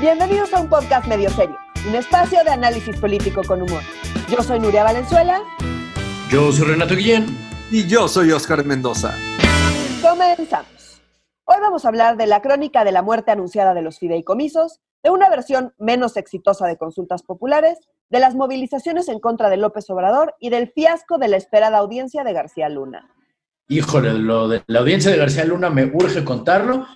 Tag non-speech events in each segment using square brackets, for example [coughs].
Bienvenidos a un podcast medio serio, un espacio de análisis político con humor. Yo soy Nuria Valenzuela. Yo soy Renato Guillén. Y yo soy Oscar Mendoza. Comenzamos. Hoy vamos a hablar de la crónica de la muerte anunciada de los fideicomisos, de una versión menos exitosa de consultas populares, de las movilizaciones en contra de López Obrador y del fiasco de la esperada audiencia de García Luna. Híjole, lo de la audiencia de García Luna me urge contarlo,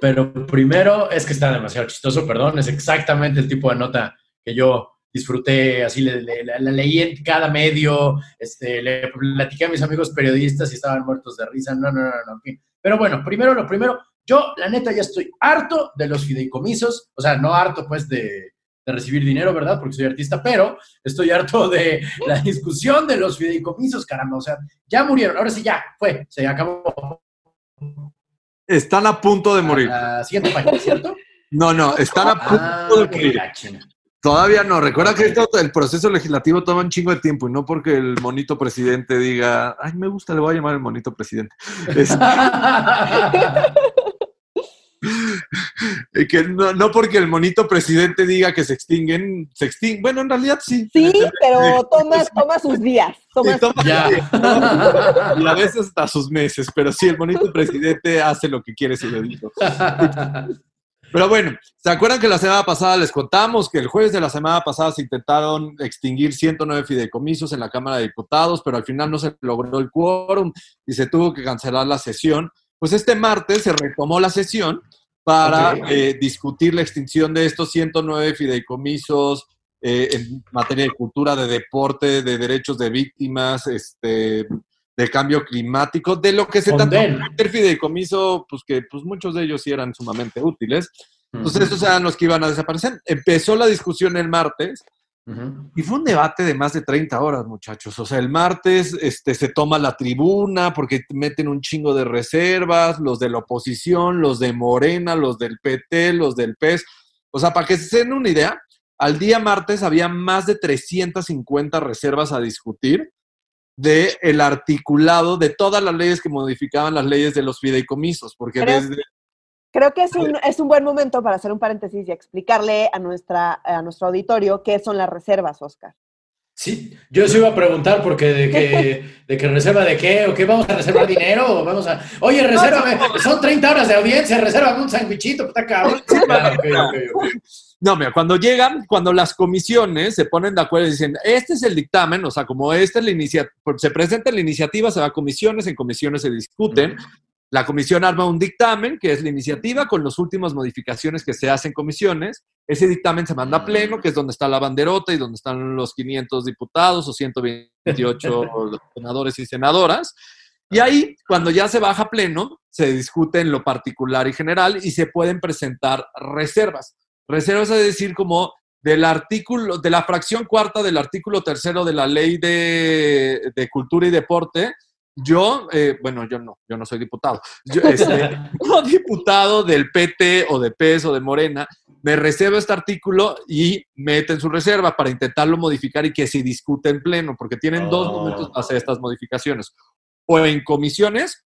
pero primero es que está demasiado chistoso, perdón, es exactamente el tipo de nota que yo disfruté, así la, leí en cada medio, este, le platiqué a mis amigos periodistas y estaban muertos de risa, no, no, no, no. Pero bueno, primero lo primero, yo la neta ya estoy harto de los fideicomisos, o sea, no harto pues de, de recibir dinero, ¿verdad? Porque soy artista, pero estoy harto de la discusión de los fideicomisos, caramba. O sea, ya murieron, ahora sí ya, fue, se acabó. Están a punto de morir. La siguiente página, ¿cierto? No, no, están a punto Ah, de morir. Todavía no. Recuerda que esto- el proceso legislativo toma un chingo de tiempo y no porque el monito presidente diga, ay, me gusta, le voy a llamar el monito presidente. Es- [laughs] [laughs] que no, no porque el monito presidente diga que se extinguen, se extinguen. Bueno, en realidad sí. Sí, pero toma, toma sus días. Toma Sí, toma- ya. y a veces hasta sus meses, pero sí, el monito presidente hace lo que quiere su dedito. Pero bueno, ¿se acuerdan que la semana pasada les contamos que el jueves de la semana pasada se intentaron extinguir 109 fideicomisos en la Cámara de Diputados, pero al final no se logró el quórum y se tuvo que cancelar la sesión? Pues este martes se retomó la sesión para eh, discutir la extinción de estos 109 fideicomisos eh, en materia de cultura, de deporte, de derechos de víctimas, este, de cambio climático, de lo que se trató el fideicomiso, pues que pues muchos de ellos sí eran sumamente útiles. Entonces, estos eran los que iban a desaparecer. Empezó la discusión el martes Y fue un debate de más de 30 horas, muchachos. O sea, el martes este, se toma la tribuna porque meten un chingo de reservas, los de la oposición, los de Morena, los del PT, los del PES. O sea, para que se den una idea, al día martes había más de 350 reservas a discutir de el articulado de todas las leyes que modificaban las leyes de los fideicomisos, porque Pero- desde Creo que es un, es un buen momento para hacer un paréntesis y explicarle a, nuestra, a nuestro auditorio qué son las reservas, Oscar. Sí, yo se iba a preguntar porque de que, [laughs] de que reserva de qué, o qué vamos a reservar dinero, o vamos a, oye, resérvame, son 30 horas de audiencia, resérvame un sandwichito, puta cabrón. [laughs] Ok. No, mira, cuando llegan, cuando las comisiones se ponen de acuerdo y dicen, este es el dictamen, o sea, como esta es la iniciativa, se presenta la iniciativa, se va a comisiones, en comisiones se discuten, la comisión arma un dictamen, que es la iniciativa, con las últimas modificaciones que se hacen en comisiones, ese dictamen se manda a pleno, que es donde está la banderota y donde están los 500 diputados o 128 los [laughs] senadores y senadoras, y ahí, cuando ya se baja a pleno, se discute en lo particular y general y se pueden presentar reservas. Reservas es decir, como del artículo, de la fracción cuarta del artículo tercero de la ley de, de cultura y deporte, yo, eh, bueno, yo no, yo no soy diputado, yo, este, [laughs] diputado del PT o de PES o de Morena, me reservo este artículo y meten su reserva para intentarlo modificar y que se discute en pleno, porque tienen dos Oh. momentos para hacer estas modificaciones, o en comisiones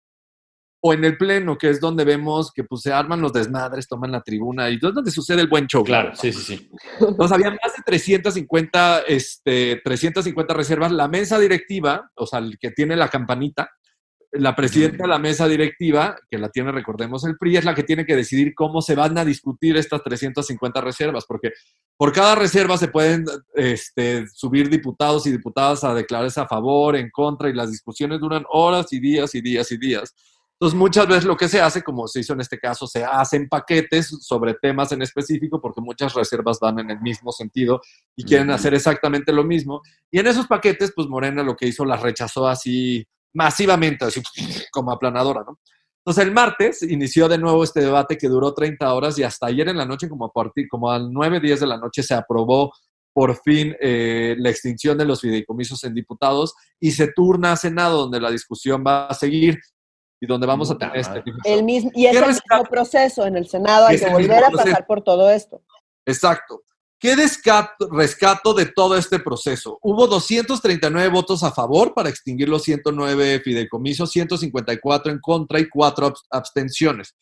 o en el pleno, que es donde vemos que pues, se arman los desmadres, toman la tribuna y es donde sucede el buen show. Claro, sí, sí, sí. Entonces, había más de 350, este, 350 reservas. La mesa directiva, o sea, el que tiene la campanita, la presidenta de la mesa directiva, que la tiene, recordemos, el PRI, es la que tiene que decidir cómo se van a discutir estas 350 reservas, porque por cada reserva se pueden este, subir diputados y diputadas a declararse a favor, en contra, y las discusiones duran horas y días y días y días. Entonces, muchas veces lo que se hace, como se hizo en este caso, se hacen paquetes sobre temas en específico, porque muchas reservas van en el mismo sentido y quieren hacer exactamente lo mismo. Y en esos paquetes, pues Morena lo que hizo las rechazó así masivamente, así como aplanadora, ¿no? Entonces, el martes inició de nuevo este debate que duró 30 horas y hasta ayer en la noche, como a partir, como a 9, 10 de la noche, se aprobó por fin eh, la extinción de los fideicomisos en diputados y se turna a Senado, donde la discusión va a seguir y donde vamos a tener este. El mismo, y es ¿Qué el rescate? mismo proceso en el Senado, hay que volver a proceso. pasar por todo esto. Exacto. ¿Qué descato- rescato de todo este proceso? Hubo 239 votos a favor para extinguir los 109 fideicomisos, 154 en contra y 4 abstenciones.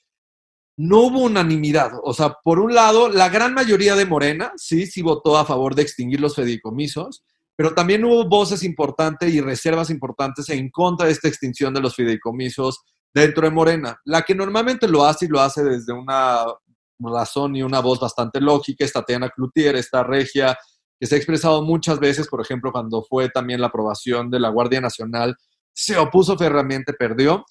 no hubo unanimidad. O sea, por un lado, la gran mayoría de Morena sí, sí votó a favor de extinguir los fideicomisos, pero también hubo voces importantes y reservas importantes en contra de esta extinción de los fideicomisos dentro de Morena. La que normalmente lo hace y lo hace desde una razón y una voz bastante lógica es Tatiana Cloutier, esta regia que se ha expresado muchas veces, por ejemplo, cuando fue también la aprobación de la Guardia Nacional, se opuso férreamente, perdió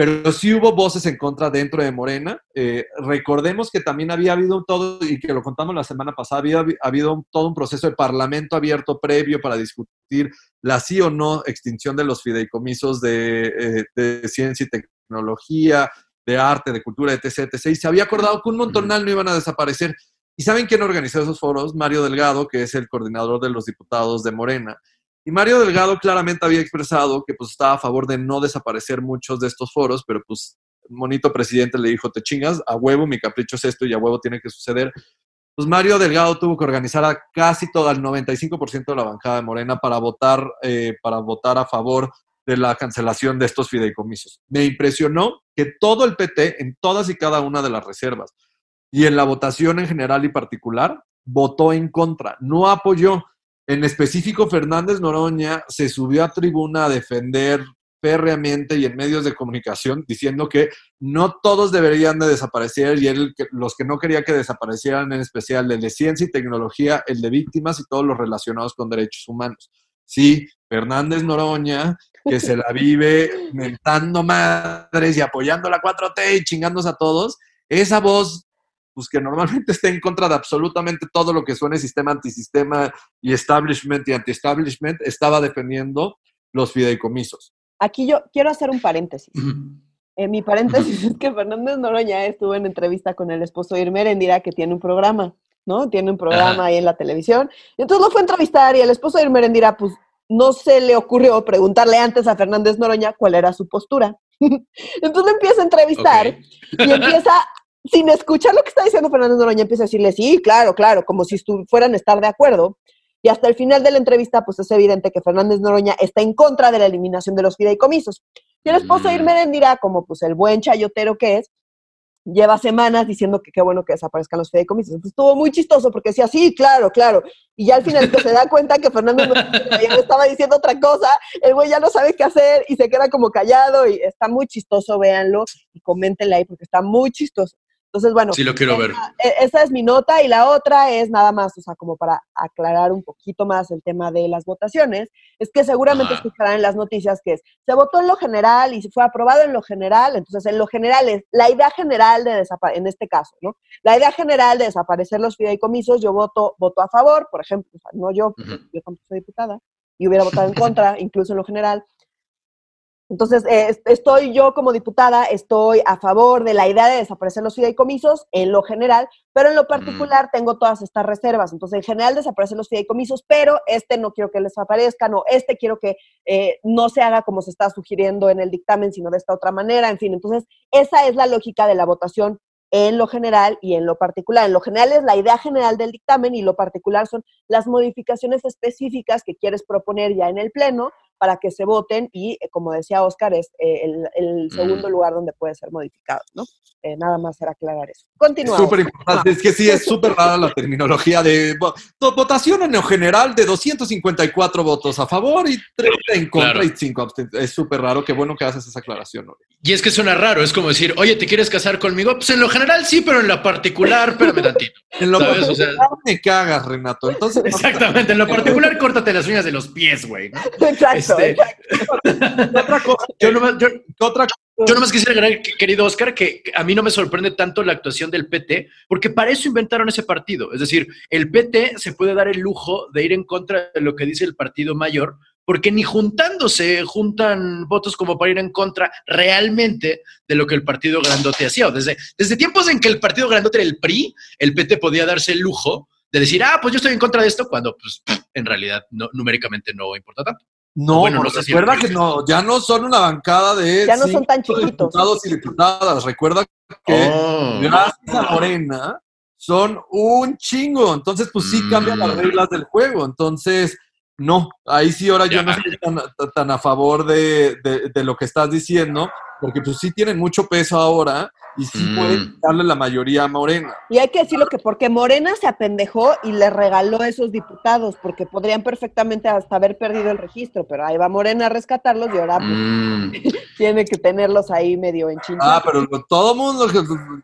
pero sí hubo voces en contra dentro de Morena. Eh, recordemos que también había habido todo, y que lo contamos la semana pasada, había habido todo un proceso de parlamento abierto previo para discutir la sí o no extinción de los fideicomisos de, eh, ciencia y tecnología, de arte, de cultura, etc, etc. Y se había acordado que un montonal no iban a desaparecer. ¿Y saben quién organizó esos foros? Mario Delgado, que es el coordinador de los diputados de Morena. Y Mario Delgado claramente había expresado que pues estaba a favor de no desaparecer muchos de estos foros, pero pues monito presidente le dijo, te chingas, a huevo, mi capricho es esto y a huevo tiene que suceder. Pues Mario Delgado tuvo que organizar a casi todo el 95% de la bancada de Morena para votar, eh, para votar a favor de la cancelación de estos fideicomisos. Me impresionó que todo el PT, en todas y cada una de las reservas, y en la votación en general y particular, votó en contra, no apoyó. En específico, Fernández Noroña se subió a tribuna a defender férreamente y en medios de comunicación diciendo que no todos deberían de desaparecer y él, los que no quería que desaparecieran en especial el de ciencia y tecnología, el de víctimas y todos los relacionados con derechos humanos. Sí, Fernández Noroña, que se la vive mentando madres y apoyando la 4T y chingándose a todos, esa voz pues que normalmente está en contra de absolutamente todo lo que suene sistema, antisistema y establishment y anti-establishment, estaba defendiendo los fideicomisos. Aquí yo quiero hacer un paréntesis. Eh, mi paréntesis es que Fernández Noroña estuvo en entrevista con el esposo de Irmer Endira, que tiene un programa, ¿no? Tiene un programa ahí en la televisión. Y entonces lo fue a entrevistar y el esposo de Irmer Endira, pues no se le ocurrió preguntarle antes a Fernández Noroña cuál era su postura. [laughs] entonces empieza a entrevistar y empieza sin escuchar lo que está diciendo Fernando Noroña, empieza a decirle, sí, claro, claro, como si fueran a estar de acuerdo. Y hasta el final de la entrevista, pues es evidente que Fernández Noroña está en contra de la eliminación de los fideicomisos. Y el esposo de Irmeren dirá, como pues el buen chayotero que es, lleva semanas diciendo que qué bueno que desaparezcan los fideicomisos. Entonces estuvo muy chistoso porque decía, sí, claro, claro. Y ya al final se da cuenta que Fernando [laughs] ya estaba diciendo otra cosa, el güey ya no sabe qué hacer y se queda como callado y está muy chistoso, véanlo y coméntenle ahí porque está muy chistoso. Entonces, bueno. Sí, lo quiero ver. E, esa es mi nota y la otra es nada más, o sea, como para aclarar un poquito más el tema de las votaciones, es que seguramente escucharán en las noticias que es, se votó en lo general y se fue aprobado en lo general, entonces en lo general es la idea general de desaparecer, en este caso, ¿no? La idea general de desaparecer los fideicomisos, yo voto, voto a favor, por ejemplo, no yo, yo tampoco soy diputada, y hubiera votado en [laughs] contra, incluso en lo general, entonces, eh, estoy yo como diputada, estoy a favor de la idea de desaparecer los fideicomisos en lo general, pero en lo particular tengo todas estas reservas. Entonces, en general desaparecen los fideicomisos, pero este no quiero que desaparezca, no, este quiero que eh, no se haga como se está sugiriendo en el dictamen, sino de esta otra manera, en fin. Entonces, esa es la lógica de la votación en lo general y en lo particular. En lo general es la idea general del dictamen y lo particular son las modificaciones específicas que quieres proponer ya en el Pleno para que se voten y, eh, como decía Oscar, es eh, el, mm. segundo lugar donde puede ser modificado, ¿no? Eh, nada más era aclarar eso. Continuamos. Súper importante, es que sí, es súper rara la terminología de votación en general de 254 votos a favor y 30 en contra y 5 Es súper raro, qué bueno que haces esa aclaración. Y es que suena raro, es como decir, oye, ¿te quieres casar conmigo? Pues en lo general sí, pero en lo particular, espérame tantito. [laughs] en lo particular me cagas, Renato. Entonces, [laughs] Exactamente, en lo [laughs] particular córtate las uñas de los pies, güey. Exacto. Este, [laughs] otra cosa, yo nomás, yo, otra, yo nomás quisiera agregar, querido Oscar, que a mí no me sorprende tanto la actuación del PT, porque para eso inventaron ese partido. Es decir, el PT se puede dar el lujo de ir en contra de lo que dice el partido mayor, porque ni juntándose juntan votos como para ir en contra realmente de lo que el partido grandote hacía. Desde, desde tiempos en que el partido grandote era el PRI, el PT podía darse el lujo de decir, ah, pues yo estoy en contra de esto, cuando pues, en realidad no, numéricamente no importa tanto. No, bueno, no recuerda que no, ya no son una bancada de ya no son tan chiquitos. diputados y diputadas. Recuerda que oh. gracias a Morena son un chingo. Entonces, pues sí cambian las mm. reglas del juego. Entonces, no, ahí sí ahora yo no estoy tan, a favor de, de, lo que estás diciendo. Porque pues sí tienen mucho peso ahora y sí Mm. pueden darle la mayoría a Morena. Y hay que decirlo que porque Morena se apendejó y le regaló esos diputados, porque podrían perfectamente hasta haber perdido el registro, pero ahí va Morena a rescatarlos y ahora pues, Mm. [laughs] tiene que tenerlos ahí medio en Ah, pero todo mundo, que-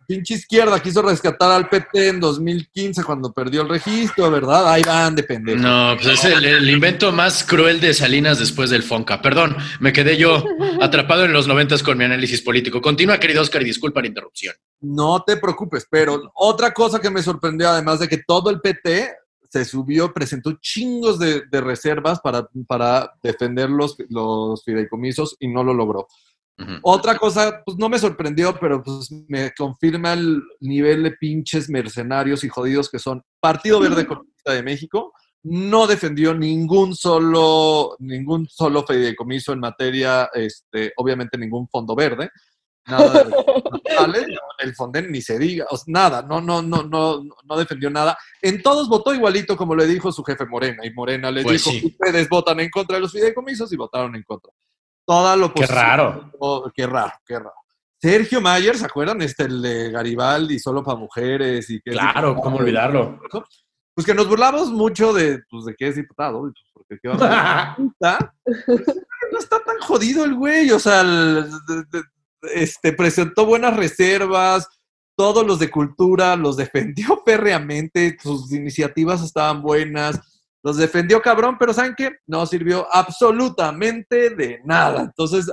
pinche izquierda, quiso rescatar al PT en 2015 cuando perdió el registro, ¿verdad? Ahí van de pendejo. No, pues es el, el invento más cruel de Salinas después del Fonca. Perdón, me quedé yo [laughs] atrapado en los noventas con mi análisis político. Continúa, querido Oscar, y disculpa la interrupción. No te preocupes, pero otra cosa que me sorprendió, además de que todo el PT se subió, presentó chingos de, de reservas para, para defender los, los fideicomisos y no lo logró. Otra cosa, pues no me sorprendió, pero pues me confirma el nivel de pinches mercenarios y jodidos que son. Partido Verde [laughs] Ecologista de México no defendió ningún solo, ningún solo fideicomiso en materia, este, obviamente ningún fondo verde, nada de [laughs] el Fonden ni se diga, o sea, nada, no, no, no, no, no defendió nada. En todos votó igualito como le dijo su jefe Morena, y Morena les Pues dijo, sí. ustedes votan en contra de los fideicomisos y votaron en contra. Toda lo Qué raro. Oh, qué raro, qué raro. Sergio Mayer, ¿se acuerdan? Este, el de Garibaldi, solo para mujeres. y que Claro. ¿cómo olvidarlo? Pues que nos burlamos mucho de, pues, de que es diputado. y, pues, porque qué vamos a ¿Está? [laughs] No está tan jodido el güey, o sea, el- de- de- este, presentó buenas reservas, todos los de cultura los defendió [laughs] férreamente, sus iniciativas estaban buenas, los defendió cabrón, pero ¿saben qué? No sirvió absolutamente de nada. Entonces,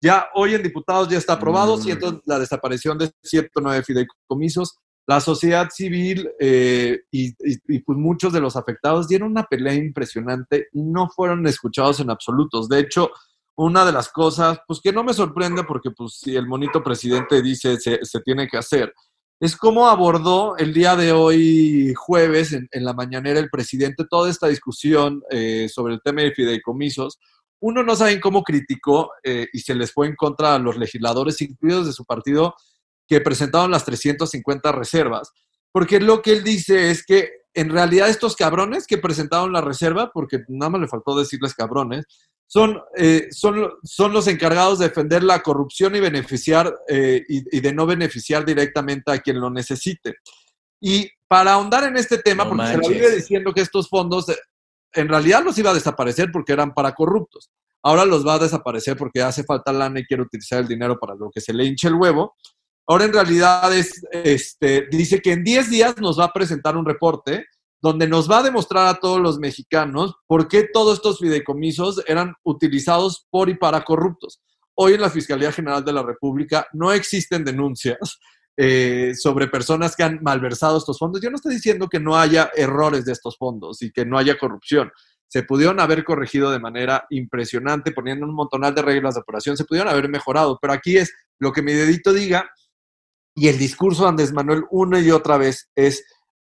ya hoy en diputados ya está aprobado, Mm. siento la desaparición de 109 fideicomisos. La sociedad civil eh, y, pues muchos de los afectados dieron una pelea impresionante y no fueron escuchados en absolutos. De hecho, una de las cosas, pues que no me sorprende porque pues si el monito presidente dice se, se tiene que hacer, es cómo abordó el día de hoy, jueves, en, en la mañanera, el presidente toda esta discusión eh, sobre el tema de fideicomisos. Uno no sabe cómo criticó eh, y se les fue en contra a los legisladores, incluidos de su partido, que presentaron las 350 reservas. Porque lo que él dice es que en realidad estos cabrones que presentaron la reserva, porque nada más le faltó decirles cabrones, son, eh, son, son los encargados de defender la corrupción y beneficiar eh, y, y de no beneficiar directamente a quien lo necesite. Y para ahondar en este tema, No porque se manches. lo vive diciendo que estos fondos eh, en realidad los iba a desaparecer porque eran para corruptos. Ahora los va a desaparecer porque hace falta lana y quiere utilizar el dinero para lo que se le hinche el huevo. Ahora en realidad es, este, dice que en 10 días nos va a presentar un reporte donde nos va a demostrar a todos los mexicanos por qué todos estos fideicomisos eran utilizados por y para corruptos. Hoy en la Fiscalía General de la República no existen denuncias eh, sobre personas que han malversado estos fondos. Yo no estoy diciendo que no haya errores de estos fondos y que no haya corrupción. Se pudieron haber corregido de manera impresionante poniendo un montonal de reglas de operación, se pudieron haber mejorado, pero aquí es lo que mi dedito diga y el discurso de Andrés Manuel una y otra vez es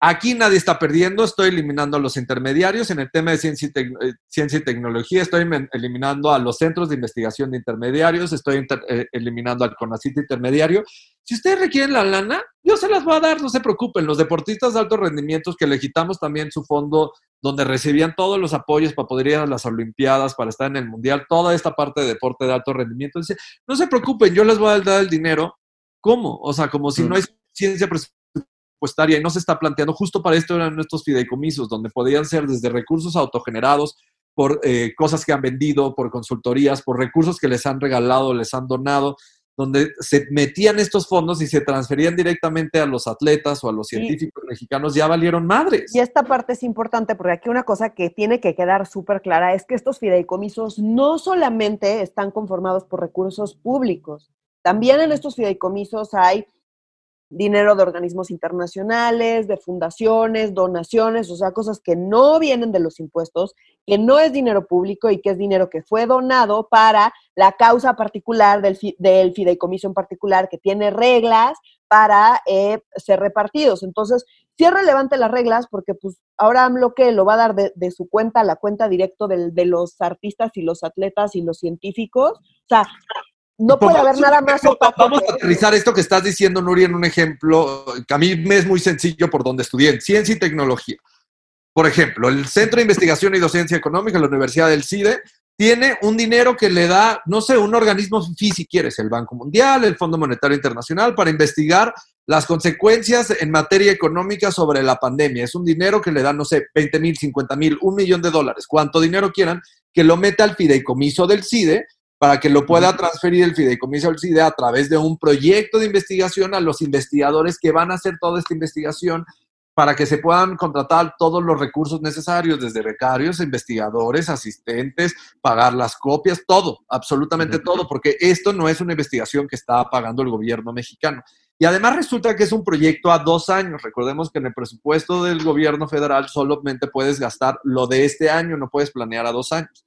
Aquí nadie está perdiendo, estoy eliminando a los intermediarios. En el tema de ciencia y, eh, ciencia tecnología, estoy eliminando a los centros de investigación de intermediarios, estoy eh, eliminando al CONACIT intermediario. Si ustedes requieren la lana, yo se las voy a dar, no se preocupen. Los deportistas de altos rendimientos que le quitamos también su fondo donde recibían todos los apoyos para poder ir a las Olimpiadas, para estar en el Mundial, toda esta parte de deporte de alto rendimiento. Dice, no se preocupen, yo les voy a dar el dinero. ¿Cómo? O sea, como si Mm. no hay ciencia presupuestaria y no se está planteando. Justo para esto eran estos fideicomisos, donde podían ser desde recursos autogenerados por eh, cosas que han vendido, por consultorías, por recursos que les han regalado, les han donado, donde se metían estos fondos y se transferían directamente a los atletas o a los Sí. científicos mexicanos, ya valieron madres. Y esta parte es importante porque aquí una cosa que tiene que quedar súper clara es que estos fideicomisos no solamente están conformados por recursos públicos, también en estos fideicomisos hay dinero de organismos internacionales, de fundaciones, donaciones, o sea, cosas que no vienen de los impuestos, que no es dinero público y que es dinero que fue donado para la causa particular del, del fideicomiso en particular, que tiene reglas para eh, ser repartidos. Entonces, sí es relevante las reglas porque pues ahora AMLO que lo va a dar de, de su cuenta la cuenta directo del- de los artistas y los atletas y los científicos. O sea, no puede haber nada más opaco. Vamos a aterrizar esto que estás diciendo, Nuri, en un ejemplo que a mí me es muy sencillo por donde estudié, en ciencia y tecnología. Por ejemplo, el Centro de Investigación y Docencia Económica, la Universidad del CIDE, tiene un dinero que le da, no sé, un organismo FI si quieres, el Banco Mundial, el Fondo Monetario Internacional, para investigar las consecuencias en materia económica sobre la pandemia. Es un dinero que le da, no sé, 20 mil, 50 mil, un millón de dólares, cuánto dinero quieran, que lo meta al fideicomiso del CIDE para que lo pueda transferir el fideicomiso del CIDE a través de un proyecto de investigación a los investigadores que van a hacer toda esta investigación para que se puedan contratar todos los recursos necesarios, desde becarios, investigadores, asistentes, pagar las copias, todo, absolutamente todo, porque esto no es una investigación que está pagando el gobierno mexicano. Y además resulta que es un proyecto a dos años. Recordemos que en el presupuesto del gobierno federal solamente puedes gastar lo de este año, no puedes planear a dos años.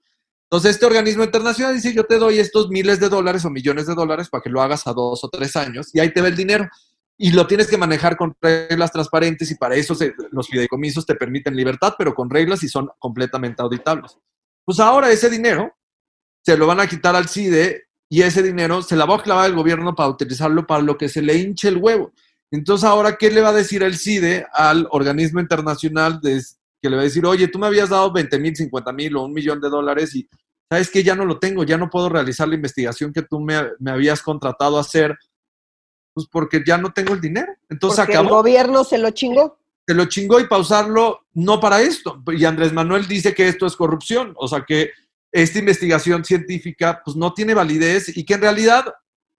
Entonces, este organismo internacional dice, yo te doy estos miles de dólares o millones de dólares para que lo hagas a dos o tres años y ahí te ve el dinero y lo tienes que manejar con reglas transparentes y para eso los fideicomisos te permiten libertad, pero con reglas y son completamente auditables. Pues ahora ese dinero se lo van a quitar al CIDE y ese dinero se la va a clavar el gobierno para utilizarlo para lo que se le hinche el huevo. Entonces ahora, ¿qué le va a decir el CIDE al organismo internacional de, que le va a decir, oye, tú me habías dado 20 mil, 50 mil o un millón de dólares y sabes que ya no lo tengo, ya no puedo realizar la investigación que tú me, me habías contratado a hacer pues porque ya no tengo el dinero. Entonces porque El gobierno se lo chingó. Se lo chingó y pausarlo no para esto. Y Andrés Manuel dice que esto es corrupción, o sea que esta investigación científica pues no tiene validez y que en realidad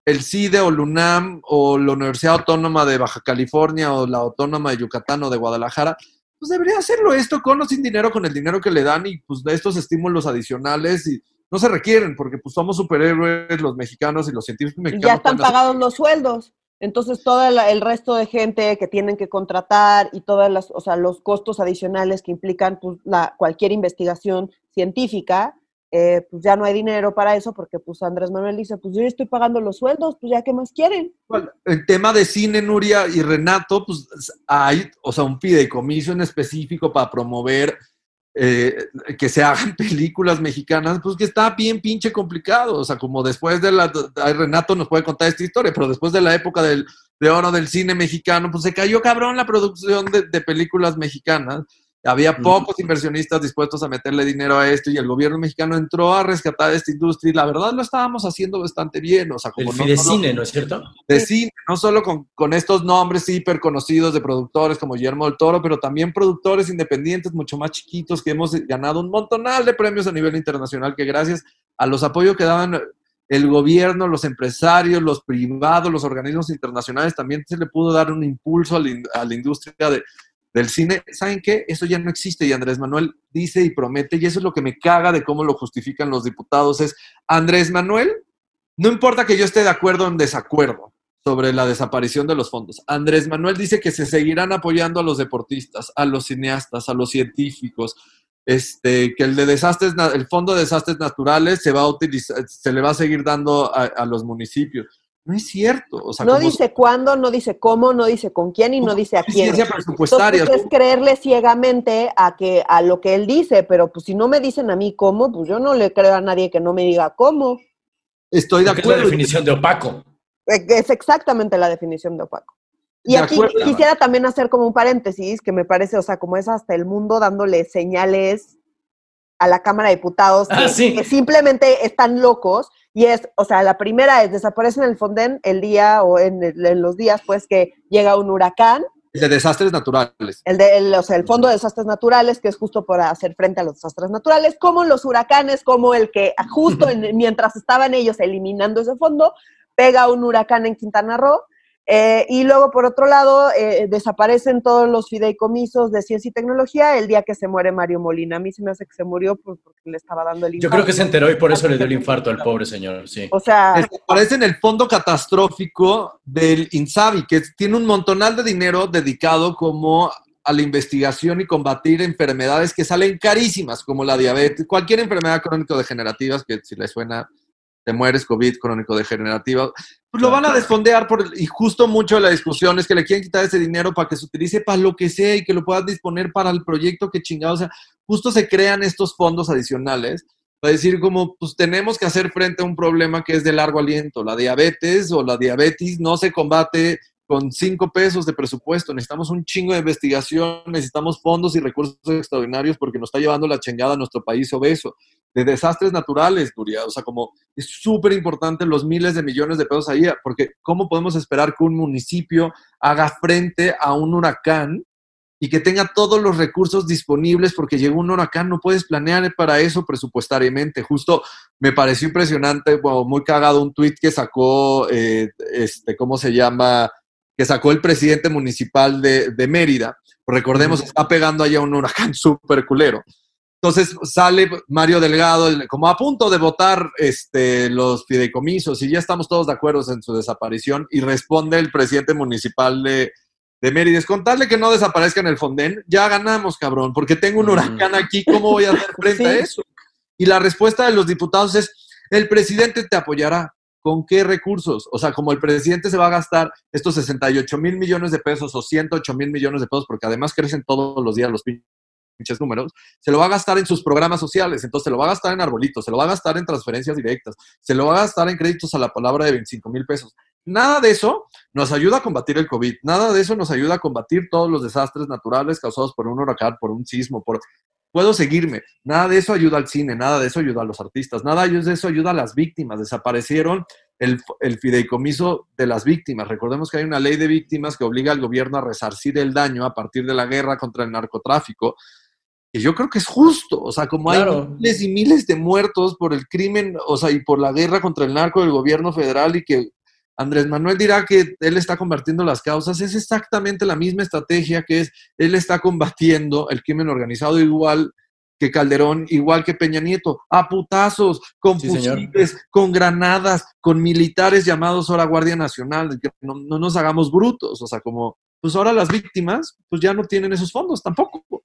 el CIDE o LUNAM o la Universidad Autónoma de Baja California o la Autónoma de Yucatán o de Guadalajara, pues debería hacerlo esto con o sin dinero, con el dinero que le dan y pues de estos estímulos adicionales y no se requieren porque pues somos superhéroes los mexicanos y los científicos mexicanos. Ya están pagados los sueldos. Entonces, todo el, resto de gente que tienen que contratar y todas las, o sea, los costos adicionales que implican pues, la, cualquier investigación científica, eh, pues ya no hay dinero para eso porque pues Andrés Manuel dice, pues yo estoy pagando los sueldos, pues ya qué más quieren. el tema de cine, Nuria y Renato, pues hay, o sea, un fideicomiso en específico para promover eh, que se hagan [laughs] películas mexicanas, pues que está bien pinche complicado. O sea, como después de la. Renato nos puede contar esta historia, pero después de la época del, de oro del cine mexicano, pues se cayó cabrón la producción de, de películas mexicanas. Había pocos inversionistas dispuestos a meterle dinero a esto y el gobierno mexicano entró a rescatar esta industria y la verdad lo estábamos haciendo bastante bien. O sea, como el de cine, ¿no es cierto? De cine, no solo con, con, estos nombres hiper conocidos de productores como Guillermo del Toro, pero también productores independientes mucho más chiquitos que hemos ganado un montonal de premios a nivel internacional que gracias a los apoyos que daban el gobierno, los empresarios, los privados, los organismos internacionales, también se le pudo dar un impulso a la, a la industria de del cine, ¿saben qué? Eso ya no existe y Andrés Manuel dice y promete, y eso es lo que me caga de cómo lo justifican los diputados, es Andrés Manuel, no importa que yo esté de acuerdo o en desacuerdo sobre la desaparición de los fondos, Andrés Manuel dice que se seguirán apoyando a los deportistas, a los cineastas, a los científicos, este, que el de desastres, el fondo de desastres naturales se va a utilizar, se le va a seguir dando a los municipios. No es cierto. O sea, no dice cuándo, no dice ciencómo, no dice con quién y no dice a quién. presupuestaria. Entonces es creerle ciegamente a que a lo que él dice, pero pues si no me dicen a mí cómo, pues yo no le creo a nadie que no me diga cómo. Estoy de acuerdo. Es la definición de opaco. E, es exactamente la definición de opaco. Y aquí quisiera también hacer como un paréntesis que me parece, o sea, como es hasta el mundo dándole señales a la Cámara de Diputados ah, que simplemente están locos y es, o sea, la primera es desaparece en el Fonden el día o en, los días, pues, que llega un huracán. El de desastres naturales. El de, o sea, el Fondo de Desastres Naturales, que es justo para hacer frente a los desastres naturales, como los huracanes, como el que justo [laughs] mientras estaban ellos eliminando ese fondo, pega un huracán en Quintana Roo eh, y luego, por otro lado, eh, desaparecen todos los fideicomisos de ciencia y tecnología el día que se muere Mario Molina. A mí se me hace que se murió pues, porque le estaba dando el infarto. Yo creo que se enteró y por eso le dio el infarto al pobre señor, sí. O sea... Desaparece en el fondo catastrófico del INSABI, que tiene un montonal de dinero dedicado como a la investigación y combatir enfermedades que salen carísimas, como la diabetes, cualquier enfermedad crónico-degenerativa, que si le suena te mueres COVID crónico degenerativo, pues lo van a desfondear por, y justo mucho de la discusión es que le quieren quitar ese dinero para que se utilice para lo que sea y que lo puedas disponer para el proyecto que chingado, o sea, justo se crean estos fondos adicionales para decir como, pues tenemos que hacer frente a un problema que es de largo aliento, la diabetes o la diabetes no se combate con cinco pesos de presupuesto, necesitamos un chingo de investigación, necesitamos fondos y recursos extraordinarios porque nos está llevando la chingada a nuestro país obeso. De desastres naturales, Nuria, o sea, como es súper importante los miles de millones de pesos ahí, porque ¿cómo podemos esperar que un municipio haga frente a un huracán y que tenga todos los recursos disponibles porque llegó un huracán, no puedes planear para eso presupuestariamente. Justo me pareció impresionante, muy cagado un tuit que sacó, eh, este, ¿cómo se llama? Que sacó el presidente municipal de, de Mérida. Recordemos, está pegando allá un huracán [laughs] súper culero. Entonces sale Mario Delgado como a punto de votar este, los fideicomisos y ya estamos todos de acuerdo en su desaparición y responde el presidente municipal de, de Mérida. Contarle que no desaparezca en el Fonden, ya ganamos, cabrón, porque tengo un huracán aquí, ¿cómo voy a hacer [laughs] frente a eso? Y la respuesta de los diputados es, el presidente te apoyará. ¿Con qué recursos? O sea, como el presidente se va a gastar estos 68 mil millones de pesos o 108 mil millones de pesos, porque además crecen todos los días los pinches números, se lo va a gastar en sus programas sociales, entonces se lo va a gastar en arbolitos, se lo va a gastar en transferencias directas, se lo va a gastar en créditos a la palabra de 25 mil pesos. Nada de eso nos ayuda a combatir el COVID, nada de eso nos ayuda a combatir todos los desastres naturales causados por un huracán, por un sismo, por... Puedo seguirme. Nada de eso ayuda al cine, nada de eso ayuda a los artistas, nada de eso ayuda a las víctimas. Desaparecieron el, el fideicomiso de las víctimas. Recordemos que hay una ley de víctimas que obliga al gobierno a resarcir el daño a partir de la guerra contra el narcotráfico que yo creo que es justo, o sea, como hay miles y miles de muertos por el crimen, o sea, y por la guerra contra el narco del gobierno federal y que Andrés Manuel dirá que él está combatiendo las causas, es exactamente la misma estrategia que es, él está combatiendo el crimen organizado igual que Calderón, igual que Peña Nieto, a putazos, con fusiles, con granadas, con militares llamados ahora Guardia Nacional, que no, no nos hagamos brutos, o sea, como, pues ahora las víctimas, pues ya no tienen esos fondos tampoco.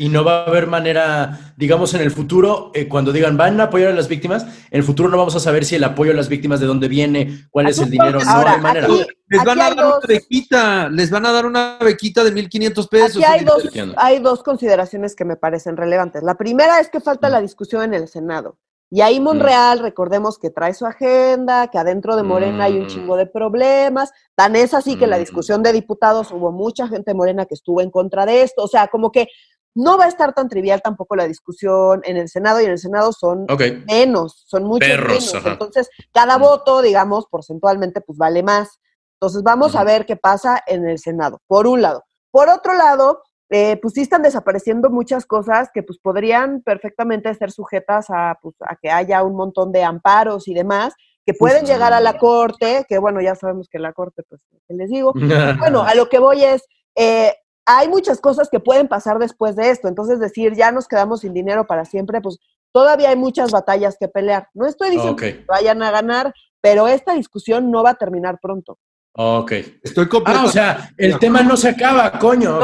Y no va a haber manera, digamos, en el futuro, eh, cuando digan van a apoyar a las víctimas, en el futuro no vamos a saber si el apoyo a las víctimas de dónde viene, cuál es el dinero, no hay manera. les van a dar una bequita, les van a dar una bequita de 1.500 pesos. Aquí hay dos, hay dos consideraciones que me parecen relevantes. La primera es que falta la discusión en el Senado. Y ahí Monreal, recordemos que trae su agenda, que adentro de Morena hay un chingo de problemas. Tan es así que en la discusión de diputados hubo mucha gente morena que estuvo en contra de esto. O sea, como que no va a estar tan trivial tampoco la discusión en el Senado y en el Senado son menos, son muchos menos. Entonces, cada voto, digamos, porcentualmente, pues vale más. Entonces, vamos a ver qué pasa en el Senado, por un lado. Por otro lado, eh, pues sí están desapareciendo muchas cosas que pues podrían perfectamente ser sujetas a, pues, a que haya un montón de amparos y demás, que pueden llegar a la corte, que bueno, ya sabemos que la corte, pues, ¿qué les digo? [laughs] bueno, a lo que voy es, eh, hay muchas cosas que pueden pasar después de esto. Entonces, decir, ya nos quedamos sin dinero para siempre, pues todavía hay muchas batallas que pelear. No estoy diciendo que vayan a ganar, pero esta discusión no va a terminar pronto. Ok. Estoy Ah, o sea, el tema no se acaba, coño.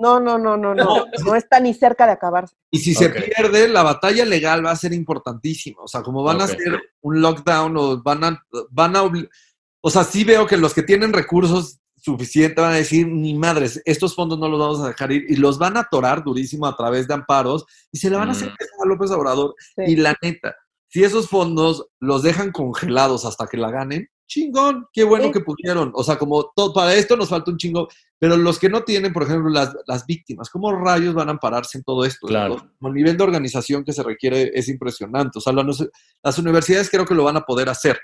No, no, no, no, no, no, está ni cerca de acabarse. Y si se pierde, la batalla legal va a ser importantísima. O sea, como van a hacer un lockdown o van a, van a, o sea, sí veo que los que tienen recursos suficiente, van a decir, ni madres, estos fondos no los vamos a dejar ir y los van a atorar durísimo a través de amparos y se le van a hacer mm. a López Obrador. Y la neta, si esos fondos los dejan congelados hasta que la ganen, chingón, qué bueno que pudieron. O sea, como todo, para esto nos falta un chingo, pero los que no tienen, por ejemplo, las, las víctimas, ¿cómo rayos van a ampararse en todo esto? Claro. El nivel de organización que se requiere es impresionante. O sea, las universidades creo que lo van a poder hacer.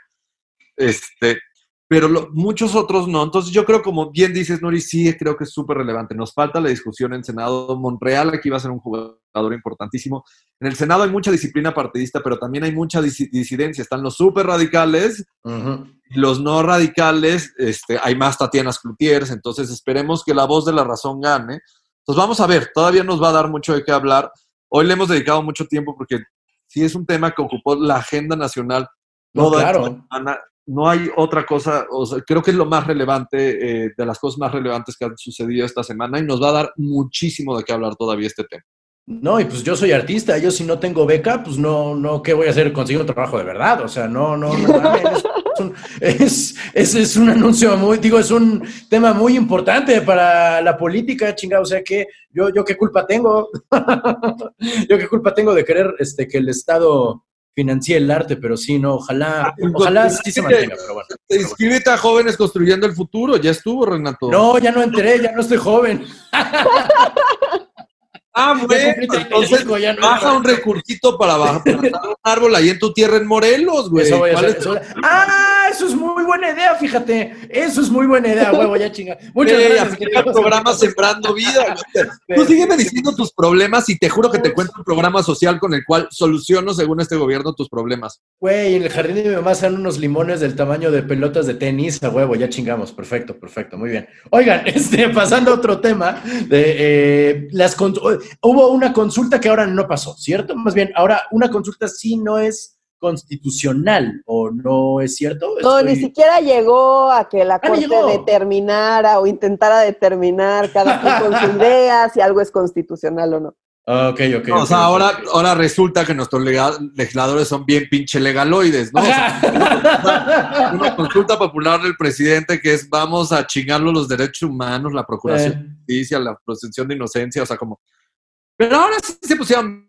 Este, pero muchos otros no. Entonces yo creo, como bien dices, Nori, sí creo que es súper relevante. Nos falta la discusión en Senado. Monreal aquí va a ser un jugador importantísimo. En el Senado hay mucha disciplina partidista, pero también hay mucha disidencia. Están los súper radicales y los no radicales. Este, hay más Tatianas Cloutiers, entonces esperemos que la voz de la razón gane. Entonces vamos a ver, todavía nos va a dar mucho de qué hablar. Hoy le hemos dedicado mucho tiempo porque sí es un tema que ocupó la agenda nacional no, claro no hay otra cosa, o sea, creo que es lo más relevante, eh, de las cosas más relevantes que han sucedido esta semana y nos va a dar muchísimo de qué hablar todavía este tema. No, y pues yo soy artista, yo si no tengo beca, pues no, no, ¿qué voy a hacer? Conseguir un trabajo de verdad, o sea, no, no, no, es, es, es, un anuncio muy, digo, es un tema muy importante para la política, chingada, o sea que yo, yo qué culpa tengo, [laughs] yo qué culpa tengo de querer este, que el Estado financié el arte, pero sí, no, ojalá, Ah, pues, ojalá pues, sí se mantenga, pero bueno. Inscríbete a Jóvenes Construyendo el Futuro, ya estuvo, Renato. No, ya no enteré, ya no estoy joven. [laughs] Ah, bueno, entonces 35, ya no. baja un recursito para bajar plantar un árbol ahí en tu tierra en Morelos, güey. Eso voy a ¿Cuál hacer, es- eso- Ah, eso es muy buena idea, fíjate. Eso es muy buena idea, huevo, ya chinga. Muchas Güey, gracias. el programa Sembrando Vida. güey. Tú sígueme diciendo tus problemas y te juro que te cuento un programa social con el cual soluciono, según este gobierno, tus problemas. Güey, en el jardín de mi mamá salen unos limones del tamaño de pelotas de tenis, a huevo, ya chingamos. Perfecto, perfecto, muy bien. Oigan, [laughs] este, pasando a otro tema, de, eh, las hubo una consulta que ahora no pasó, ¿cierto? Más bien, ahora una consulta sí no es constitucional, ¿o no es cierto? No, ni siquiera llegó a que la Ah, Corte llegó. determinara o intentara determinar cada quien con su [laughs] idea si algo es constitucional o no. Ok, ok. No, o sea, ahora, ahora resulta que nuestros legisladores son bien pinche legaloides, ¿no? O sea, Ajá. una consulta popular del presidente que es vamos a chingarlo los derechos humanos, la procuración de Eh, justicia, la presunción de inocencia, o sea, como... Pero ahora sí se pusieron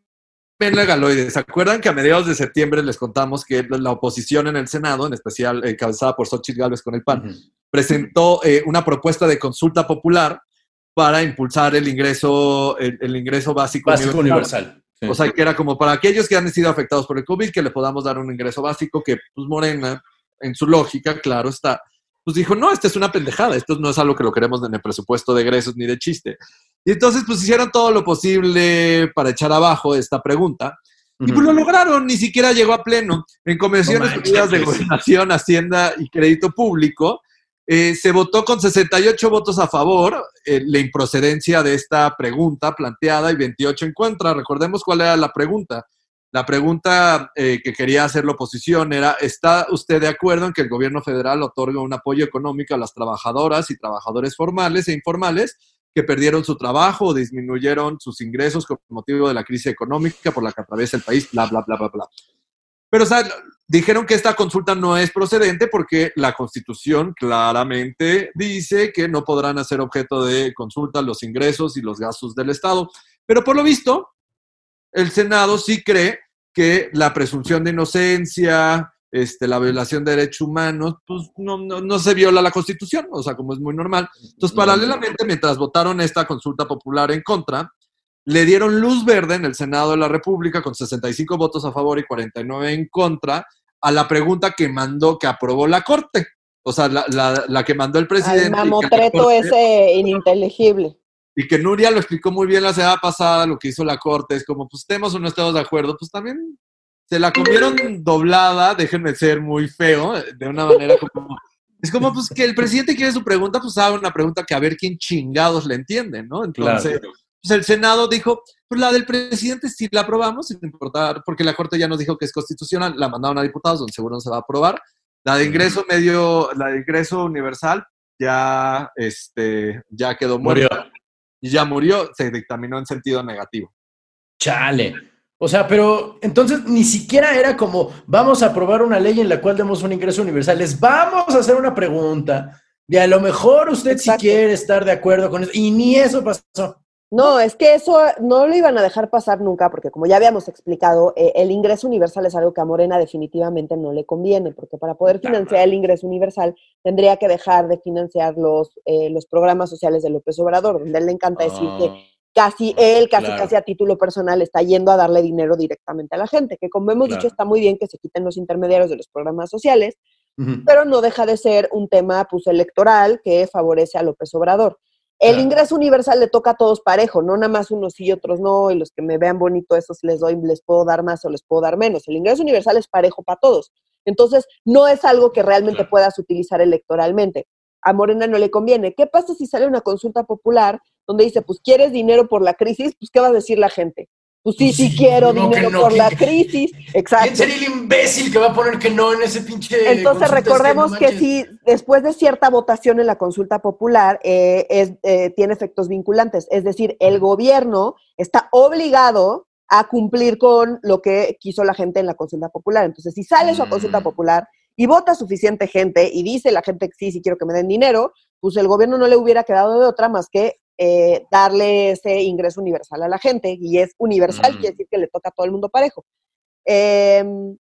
bien legaloides. ¿Se acuerdan que a mediados de septiembre les contamos que la oposición en el Senado, en especial encabezada por Xochitl Gálvez con el PAN, presentó eh, una propuesta de consulta popular para impulsar el ingreso, el, el ingreso básico, Básico universal. Sí. O sea, que era como para aquellos que han sido afectados por el COVID, que le podamos dar un ingreso básico, que pues Morena, en su lógica, claro está, pues dijo, no, esta es una pendejada, esto no es algo que lo queremos en el presupuesto de egresos ni de chiste. Y entonces, pues hicieron todo lo posible para echar abajo esta pregunta. Y pues lo lograron, ni siquiera llegó a pleno. En Comisiones No manches. Unidas de Gobernación, Hacienda y Crédito Público, eh, se votó con 68 votos a favor eh, la improcedencia de esta pregunta planteada y 28 en contra. Recordemos cuál era la pregunta. La pregunta eh, que quería hacer la oposición era, ¿está usted de acuerdo en que el gobierno federal otorgue un apoyo económico a las trabajadoras y trabajadores formales e informales que perdieron su trabajo o disminuyeron sus ingresos con motivo de la crisis económica por la que atraviesa el país, bla, bla, bla, bla, bla. Pero, o sea, dijeron que esta consulta no es procedente porque la Constitución claramente dice que no podrán hacer objeto de consulta los ingresos y los gastos del Estado. Pero por lo visto, el Senado sí cree que la presunción de inocencia, este, la violación de derechos humanos, pues no, no, no se viola la Constitución, o sea, como es muy normal. Entonces, paralelamente, mientras votaron esta consulta popular en contra, le dieron luz verde en el Senado de la República con 65 votos a favor y 49 en contra a la pregunta que mandó, que aprobó la Corte. O sea, la, la- la que mandó el presidente. La mamotreto ese ininteligible. Y que Nuria lo explicó muy bien la semana pasada, lo que hizo la Corte, es como, pues estemos o no estemos de acuerdo, pues también se la comieron doblada, déjenme ser muy feo, de una manera como... Es como, pues, que el presidente quiere su pregunta, pues haga una pregunta que a ver quién chingados le entiende, ¿no? Entonces, pues el Senado dijo, pues la del presidente sí la aprobamos, sin importar, porque la Corte ya nos dijo que es constitucional, la mandaron a diputados, donde seguro no se va a aprobar. La de ingreso medio, la de ingreso universal, ya, este, ya quedó Murió. Y ya murió, se dictaminó en sentido negativo. Chale. O sea, pero entonces ni siquiera era como, vamos a aprobar una ley en la cual demos un ingreso universal. Les vamos a hacer una pregunta. Y a lo mejor usted Exacto. si quiere estar de acuerdo con eso. Y ni eso pasó. No, es que eso no lo iban a dejar pasar nunca, porque como ya habíamos explicado, eh, el ingreso universal es algo que a Morena definitivamente no le conviene, porque para poder financiar el ingreso universal tendría que dejar de financiar los, eh, los programas sociales de López Obrador, donde a él le encanta decir que casi él, casi Ah, Claro. casi a título personal, está yendo a darle dinero directamente a la gente, que como hemos Claro. dicho está muy bien que se quiten los intermediarios de los programas sociales, pero no deja de ser un tema pues, electoral que favorece a López Obrador. El Claro. ingreso universal le toca a todos parejo, no nada más unos y otros no, y los que me vean bonito, esos les doy, les puedo dar más o les puedo dar menos. El ingreso universal es parejo para todos. Entonces, no es algo que realmente Claro. puedas utilizar electoralmente. A Morena no le conviene. ¿Qué pasa si sale una consulta popular donde dice, pues, ¿quieres dinero por la crisis? Pues, ¿qué va a decir la gente? Pues sí, sí, sí, quiero no, dinero no, por que- la crisis. ¿Quién Exacto. sería el imbécil que va a poner que no en ese pinche. Entonces consulta? Es recordemos no que, manches. si después de cierta votación en la consulta popular eh, es, eh, tiene efectos vinculantes, es decir, el gobierno está obligado a cumplir con lo que quiso la gente en la consulta popular. Entonces, si sale su consulta Mm. popular y vota suficiente gente y dice la gente que sí, sí quiero que me den dinero, pues el gobierno no le hubiera quedado de otra más que eh, darle ese ingreso universal a la gente y es universal, Mm. quiere decir que le toca a todo el mundo parejo. em,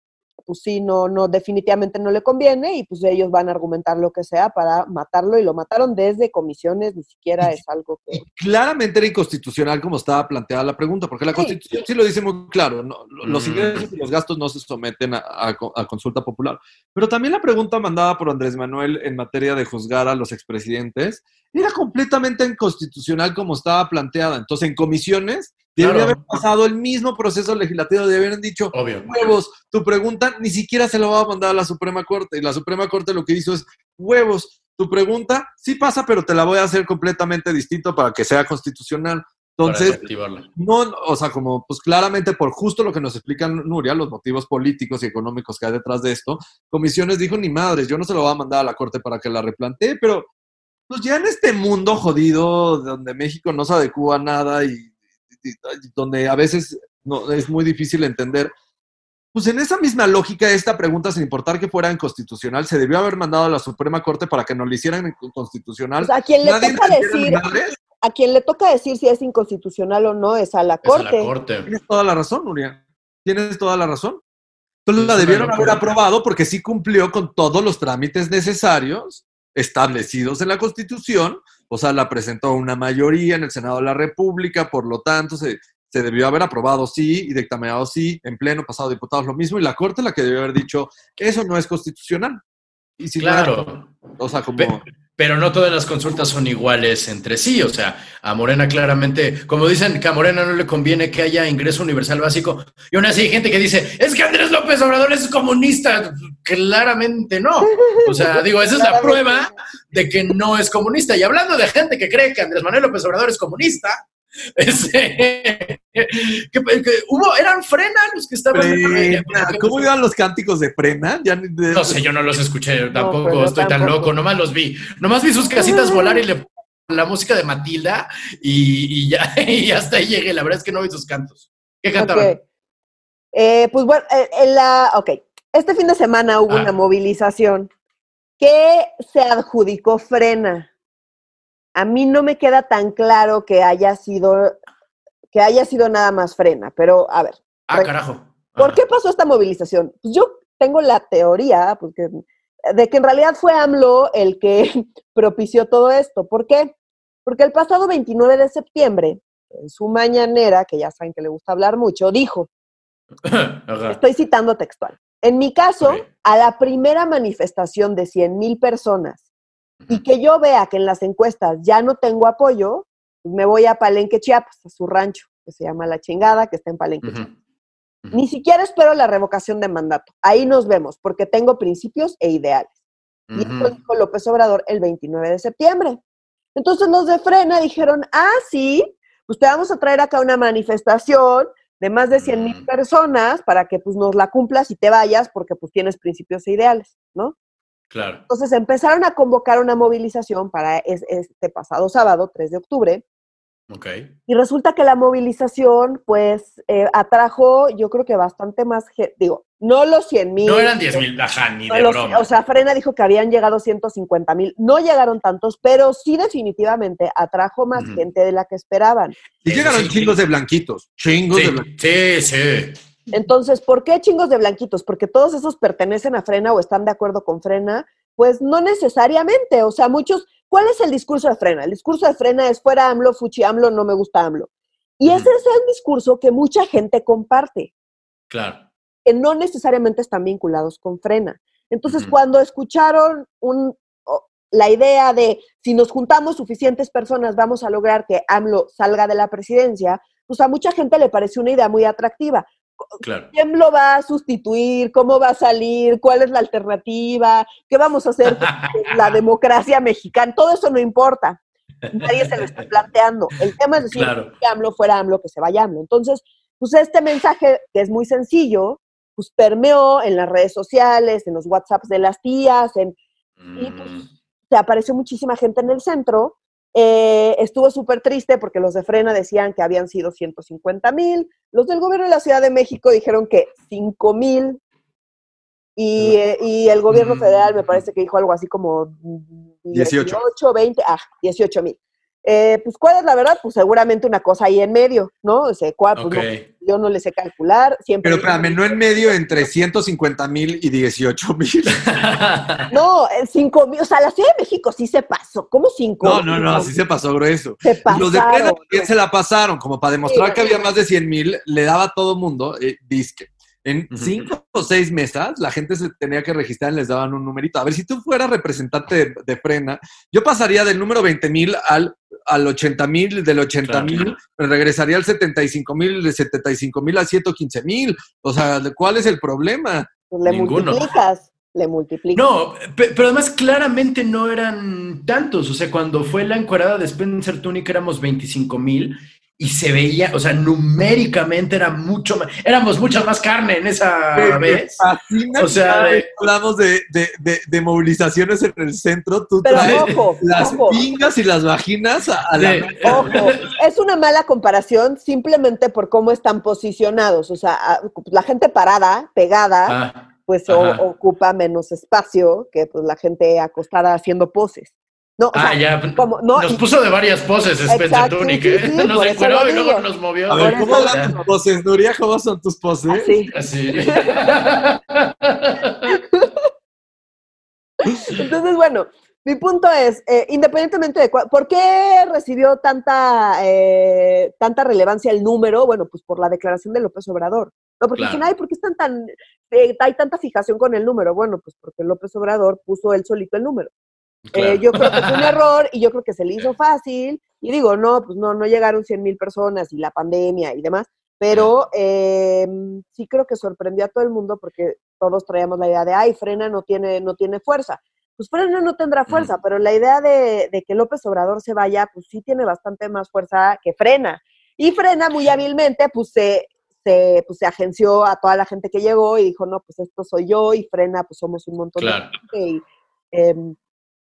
pues sí, no, no, definitivamente no le conviene y pues ellos van a argumentar lo que sea para matarlo y lo mataron desde comisiones, ni siquiera es algo que... claramente era inconstitucional como estaba planteada la pregunta, porque la Constitución sí lo dice muy claro, los Mm. ingresos y los gastos no se someten a, a co- a consulta popular. Pero también la pregunta mandada por Andrés Manuel en materia de juzgar a los expresidentes era completamente inconstitucional como estaba planteada. Entonces, en comisiones debería Claro. haber pasado el mismo proceso legislativo, deberían haber dicho, Obvio. huevos, tu pregunta ni siquiera se lo va a mandar a la Suprema Corte. Y la Suprema Corte lo que hizo es, huevos, tu pregunta sí pasa, pero te la voy a hacer completamente distinto para que sea constitucional. Entonces, no, o sea, como pues claramente por justo lo que nos explica Nuria, los motivos políticos y económicos que hay detrás de esto, Comisiones dijo, ni madres, yo no se lo voy a mandar a la Corte para que la replantee, pero pues ya en este mundo jodido donde México no se adecua a nada y donde a veces no, es muy difícil entender, pues en esa misma lógica, esta pregunta, sin importar que fuera inconstitucional, se debió haber mandado a la Suprema Corte para que nos lo hicieran constitucional. O sea, a quien le Nadie toca decir, a quien le toca decir si es inconstitucional o no es a la Es a corte. la corte. Tienes toda la razón, Nuria. Tienes toda la razón. Entonces Es la debieron haber aprobado porque sí cumplió con todos los trámites necesarios establecidos en la Constitución. O sea, la presentó una mayoría en el Senado de la República, por lo tanto, se, se debió haber aprobado sí y dictaminado sí, en pleno pasado diputados lo mismo, y la Corte la que debió haber dicho, eso no es constitucional. Y si no Claro. o sea, como... Pe- Pero no todas las consultas son iguales entre sí. O sea, a Morena claramente, como dicen que a Morena no le conviene que haya ingreso universal básico, y aún así hay gente que dice, es que Andrés López Obrador es comunista. Claramente no. O sea, [laughs] digo, esa es la prueba de que no es comunista. Y hablando de gente que cree que Andrés Manuel López Obrador es comunista, este, [laughs] que, que hubo, eran frena los que estaban. Frena. ¿Cómo iban los cánticos de frena? Ya ni de- No sé, yo no los escuché, tampoco estoy tan loco, nomás los vi. Nomás vi sus casitas volar y le [laughs] la música de Matilda y, y ya [laughs] y hasta ahí llegué. La verdad es que no vi sus cantos. ¿Qué cantaban? Ok. Eh, pues bueno, eh, en la, ok. Este fin de semana hubo Ah. una movilización que se adjudicó frena. A mí no me queda tan claro que haya sido que haya sido nada más frena, pero a ver, Ah, carajo. ¿por Ah, qué pasó esta movilización? Pues yo tengo la teoría porque, de que en realidad fue AMLO el que [laughs] propició todo esto. ¿Por qué? Porque el pasado 29 de septiembre, en su mañanera, que ya saben que le gusta hablar mucho, dijo. [coughs] Estoy citando textual. En mi caso, a la primera manifestación de 100 mil personas y que yo vea que en las encuestas ya no tengo apoyo, pues me voy a Palenque, Chiapas, a su rancho, que se llama La Chingada, que está en Palenque. Chiapas. Ni siquiera espero la revocación de mandato. Ahí nos vemos, porque tengo principios e ideales. Y esto dijo López Obrador el 29 de septiembre. Entonces los de Frena dijeron, ah, sí, pues te vamos a traer acá una manifestación de más de 100 mil personas para que pues nos la cumplas y te vayas porque pues tienes principios e ideales, ¿no? Claro. Entonces empezaron a convocar una movilización para es- este pasado sábado, 3 de octubre, Ok. y resulta que la movilización pues eh, atrajo yo creo que bastante más, ge- digo, no los 100 mil. No eran 10 mil, ajá, ni No, de los- broma. o sea, Frena dijo que habían llegado 150 mil. No llegaron tantos, pero sí definitivamente atrajo más gente de la que esperaban. Y llegaron Sí. chingos de blanquitos. Chingos de blanquitos. sí, sí. Entonces, ¿por qué chingos de blanquitos? Porque todos esos pertenecen a Frena o están de acuerdo con Frena. Pues no necesariamente. O sea, muchos. ¿Cuál es el discurso de Frena? El discurso de Frena es fuera AMLO, fuchi AMLO, no me gusta AMLO. Y ese es el discurso que mucha gente comparte. Claro. que no necesariamente están vinculados con Frena. Entonces, cuando escucharon un, la idea de si nos juntamos suficientes personas vamos a lograr que AMLO salga de la presidencia, pues a mucha gente le pareció una idea muy atractiva. Claro. ¿Quién lo va a sustituir? ¿Cómo va a salir? ¿Cuál es la alternativa? ¿Qué vamos a hacer con [laughs] la democracia mexicana? Todo eso no importa. Nadie se lo está [laughs] planteando. El tema es decir Claro. que AMLO fuera AMLO, que se vaya AMLO. Entonces, pues este mensaje, que es muy sencillo, pues permeó en las redes sociales, en los WhatsApps de las tías, en, Y, pues, Mm, se apareció muchísima gente en el centro. Eh, estuvo súper triste porque los de Frena decían que habían sido 150 mil. Los del gobierno de la Ciudad de México dijeron que 5 mil. Y, eh, y el gobierno Mm. federal me parece que dijo algo así como 18. 18, 20, ah, 18 mil. Eh, pues, ¿cuál es la verdad? Pues seguramente una cosa ahí en medio, ¿no? O sea, ¿cuál? Pues, no, yo no le sé calcular. Siempre Pero espérame, no en medio entre 150 mil y 18 mil. [laughs] No, eh, cinco mil, o sea, la Ciudad de México sí se pasó. ¿Cómo cinco No, mil? no, no, así se pasó grueso. Se Y Los de Frena pasaron. también se la pasaron, como para demostrar Sí, que sí. había más de 100 mil, le daba a todo mundo eh, disque. En cinco o seis mesas, la gente se tenía que registrar y les daban un numerito. A ver, si tú fueras representante de, de Frena, yo pasaría del número 20 mil al, al 80 mil, del 80 mil, regresaría al 75 mil, de 75 mil a 115 mil. O sea, ¿cuál es el problema? Pues le Ninguno. multiplicas, le multiplicas. No, pe- pero además claramente no eran tantos. O sea, cuando fue la encuerada de Spencer Tunic éramos 25 mil y se veía, o sea, numéricamente era mucho más, éramos mucha más carne en esa Me- me vez. fascina O sea, de- hablamos de, de- de- de movilizaciones en el centro, tú Pero traes ojo, las ojo, pingas y las vaginas a, a la De- ojo. Es una mala comparación simplemente por cómo están posicionados. O sea, a- la gente parada, pegada, Ah, pues o- ocupa menos espacio que pues la gente acostada haciendo poses. No, o ah, sea, ya. como- no, nos puso de varias poses Spencer Exacto, Tunic, sí, ¿eh? sí, [laughs] nos encueró y luego nos movió. A ver, Ahora ¿cómo hablan tus poses, Nuria? ¿Cómo son tus poses? así. Así. [laughs] Entonces, bueno, mi punto es, eh, independientemente de por qué recibió tanta, eh, tanta relevancia el número, bueno, pues por la declaración de López Obrador. No, porque Claro. dicen, ay, ¿por qué están tan, eh, hay tanta fijación con el número? Bueno, pues porque López Obrador puso él solito el número. Claro. Eh, yo creo que fue un error y yo creo que se le hizo fácil. Y digo, no, pues no, no llegaron 100 mil personas y la pandemia y demás. Pero eh, sí creo que sorprendió a todo el mundo porque todos traíamos la idea de, ay, Frena no tiene, no tiene fuerza. Pues Frena no tendrá fuerza, pero la idea de, de que López Obrador se vaya, pues sí tiene bastante más fuerza que Frena. Y Frena muy hábilmente, pues se, se, pues, se agenció a toda la gente que llegó y dijo, no, pues esto soy yo y Frena, pues somos un montón Claro. de gente. Y, em,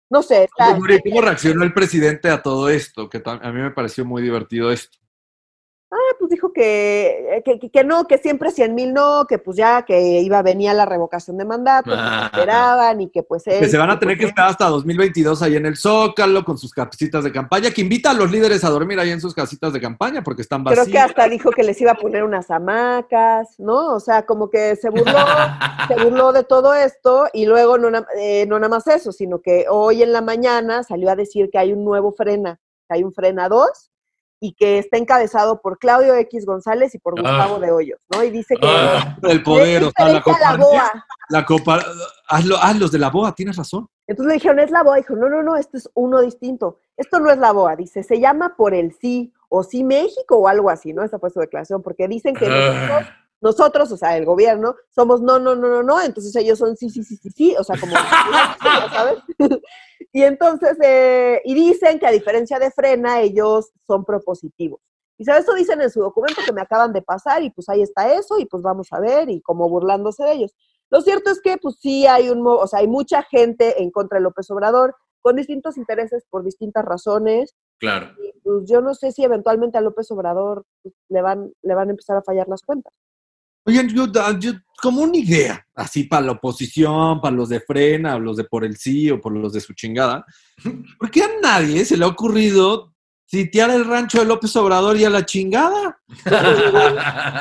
no sé, está, ¿Cómo reaccionó el presidente a todo esto? Que a mí me pareció muy divertido esto. Pues dijo que, que, que- que no, que siempre 100 mil no, que pues ya que iba, venía la revocación de mandato, que Ah. se esperaban y que pues Que se van a tener que esperar hasta 2022 ahí en el Zócalo con sus casitas de campaña, que invita a los líderes a dormir ahí en sus casitas de campaña porque están Creo vacías. que hasta dijo que les iba a poner unas hamacas, ¿no? O sea, como que se burló, se burló de todo esto y luego no, eh, no nada más eso, sino que hoy en la mañana salió a decir que hay un nuevo frena, que hay un frena 2 y que está encabezado por Claudio X González y por Gustavo Ah. de Hoyos, ¿no? Y dice que Ah, El poder, o sea, la diferente a la copa. BOA. La copa. Hazlo, haz los de la boa, tienes razón. Entonces le dijeron, es la BOA. Dijo, no, no, no, esto es uno distinto. Esto no es la BOA. Dice, se llama por el sí o sí México o algo así, ¿no? Esa fue su declaración, porque dicen que ah, nosotros, o sea, el gobierno, somos no, no, no, no, no. Entonces ellos son sí, sí, sí, sí, sí. O sea, como, [laughs] ¿sabes? y entonces, eh, y dicen que a diferencia de Frena, ellos son propositivos. Y sabes, eso dicen en su documento que me acaban de pasar y pues ahí está eso y pues vamos a ver y como burlándose de ellos. Lo cierto es que pues sí hay un, o sea, hay mucha gente en contra de López Obrador con distintos intereses por distintas razones claro. y pues yo no sé si eventualmente a López Obrador pues, le van le van a empezar a fallar las cuentas. Oigan, yo, yo- como una idea, así para la oposición, para los de frena, los de por el sí o por los de su chingada, [laughs] ¿por qué a nadie se le ha ocurrido sitiar el rancho de López Obrador y a la chingada?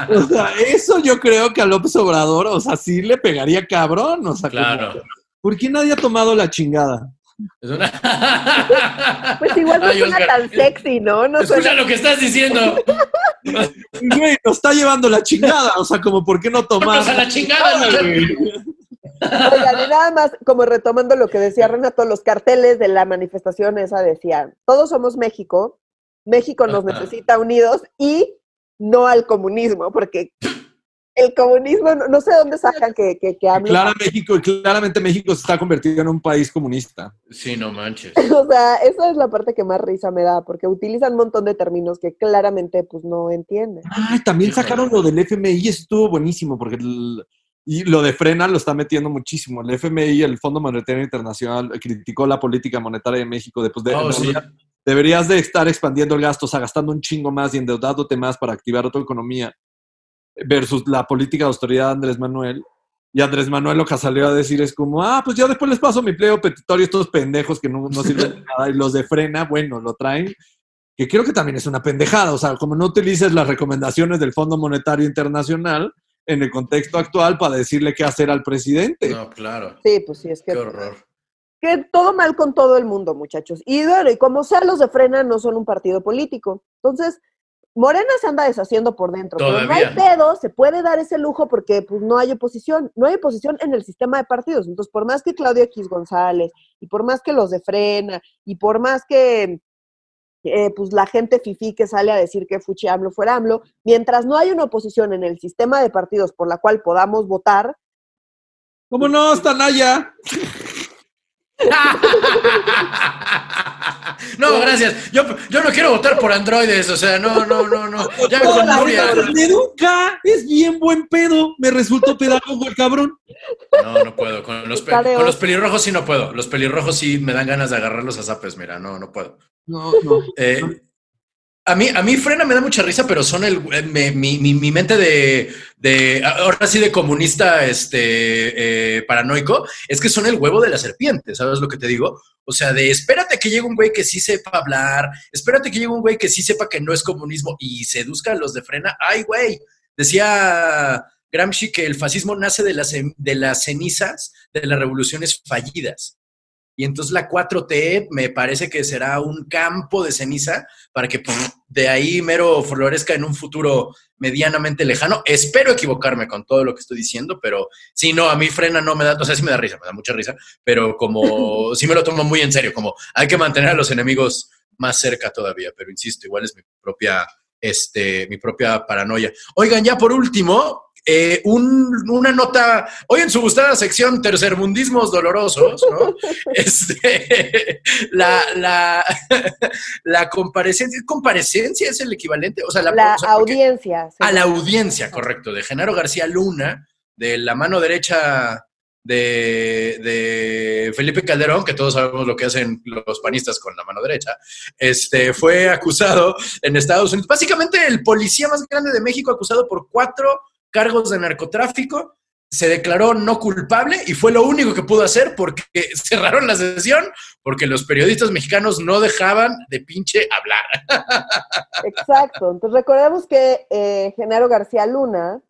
O sea, eso yo creo que a López Obrador, o sea, sí le pegaría cabrón, o sea, como- claro. ¿por qué nadie ha tomado la chingada? Es una... Pues igual no Ay, suena Oscar, tan sexy, ¿no? No Escucha suena- lo que estás diciendo. Güey, nos está llevando la chingada, o sea, como ¿por qué no tomar? Vámonos a la chingada, güey? Oigan, y nada más, como retomando lo que decía Renato, los carteles de la manifestación esa decían, todos somos México, México nos Ajá. necesita unidos y no al comunismo, porque el comunismo, no, no sé dónde sacan que, que, que Clara México, claramente México se está convirtiendo en un país comunista. Sí, no manches. [laughs] O sea, esa es la parte que más risa me da, porque utilizan un montón de términos que claramente pues no entienden. Ay, también sacaron lo del FMI, eso estuvo buenísimo, porque el- y lo de Frena lo está metiendo muchísimo. El FMI, el Fondo Monetario Internacional, criticó la política monetaria de México después de, Oh, sí. deberías de estar expandiendo el gasto, o sea, gastando un chingo más y endeudándote más para activar otra economía versus la política de austeridad de Andrés Manuel. Y Andrés Manuel lo que salió a decir es como, ah, pues yo después les paso mi pliego petitorio a estos pendejos que no, no sirven de nada. Y los de frena, bueno, lo traen que creo que también es una pendejada. O sea, como no utilices las recomendaciones del Fondo Monetario Internacional en el contexto actual para decirle qué hacer al presidente. No, claro. Sí, pues sí, es que... Qué horror. Que todo mal con todo el mundo, muchachos. Y bueno, y como sea, los de Frena no son un partido político. Entonces, Morena se anda deshaciendo por dentro. Pero no hay pedo, se puede dar ese lujo porque pues no hay oposición. No hay oposición en el sistema de partidos. Entonces, por más que Claudio X González, y por más que los de Frena, y por más que eh, pues la gente fifí que sale a decir que Fuchi AMLO fuera AMLO, mientras no hay una oposición en el sistema de partidos por la cual podamos votar, ¿Cómo no, Stanaya? [laughs] no, gracias. Yo, yo no quiero votar por androides, o sea, no, no, no, no. Ya No, con la Nuria. neta, me educa, es bien buen pedo. Me resultó pedagogo el cabrón. No, no puedo. Con los, con los pelirrojos sí no puedo. Los pelirrojos sí me dan ganas de agarrarlos a zapes, mira, no, no puedo. No, no. Eh, a mí, a mí Frena me da mucha risa, pero son el, eh, me- mi, mi- mi mente de, de, ahora sí de comunista este, eh, paranoico, es que son el huevo de la serpiente, ¿sabes lo que te digo? O sea, de espérate que llegue un güey que sí sepa hablar, espérate que llegue un güey que sí sepa que no es comunismo y seduzca a los de Frena. Ay, güey, decía Gramsci que el fascismo nace de las, de las cenizas de las revoluciones fallidas. Y entonces la 4T me parece que será un campo de ceniza para que pff, de ahí mero florezca en un futuro medianamente lejano. Espero equivocarme con todo lo que estoy diciendo, pero si no, a mí frena no me da, o sea, sí me da risa, me da mucha risa, pero como [laughs] sí me lo tomo muy en serio, como hay que mantener a los enemigos más cerca todavía, pero insisto, igual es mi propia, este, mi propia paranoia. Oigan, ya por último, eh, un- una nota, hoy en su gustada sección Tercermundismos Dolorosos, ¿no? [laughs] Este, la, la, [laughs] la comparecencia, comparecencia es el equivalente, o sea, la, la o sea, porque- audiencia. a la audiencia, correcto, de Genaro García Luna, de la mano derecha de, de Felipe Calderón, que todos sabemos lo que hacen los panistas con la mano derecha, este, fue acusado en Estados Unidos, básicamente el policía más grande de México, acusado por cuatro cargos de narcotráfico, se declaró no culpable y fue lo único que pudo hacer porque [laughs] cerraron la sesión porque los periodistas mexicanos no dejaban de pinche hablar. [laughs] Exacto. Entonces recordemos que eh, Genaro García Luna,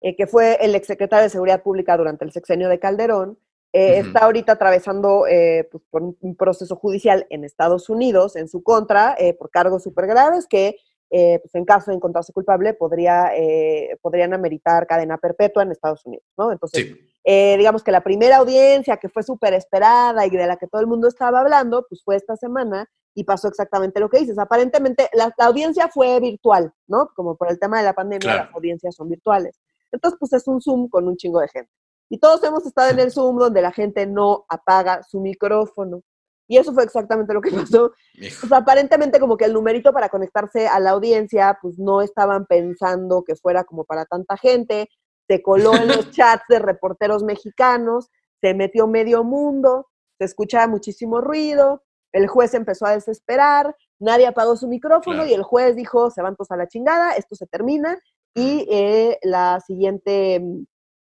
eh, que fue el exsecretario de Seguridad Pública durante el sexenio de Calderón, eh, está ahorita atravesando eh, pues, por un, un proceso judicial en Estados Unidos en su contra eh, por cargos súper graves que, eh, pues, en caso de encontrarse culpable, podría, eh, podrían ameritar cadena perpetua en Estados Unidos, ¿no? Entonces, Sí, eh, digamos que la primera audiencia que fue súper esperada y de la que todo el mundo estaba hablando, pues fue esta semana y pasó exactamente lo que dices. Aparentemente la, la audiencia fue virtual, ¿no? Como por el tema de la pandemia, Claro. las audiencias son virtuales. Entonces, pues es un Zoom con un chingo de gente. Y todos hemos estado en el Zoom donde la gente no apaga su micrófono. Y eso fue exactamente lo que [laughs] pasó. Pues aparentemente como que el numerito para conectarse a la audiencia, pues no estaban pensando que fuera como para tanta gente, se coló en los [laughs] chats de reporteros mexicanos, se metió medio mundo, se escuchaba muchísimo ruido, el juez empezó a desesperar, nadie apagó su micrófono Claro. y el juez dijo, se van todos a la chingada, esto se termina y eh, la siguiente, mm,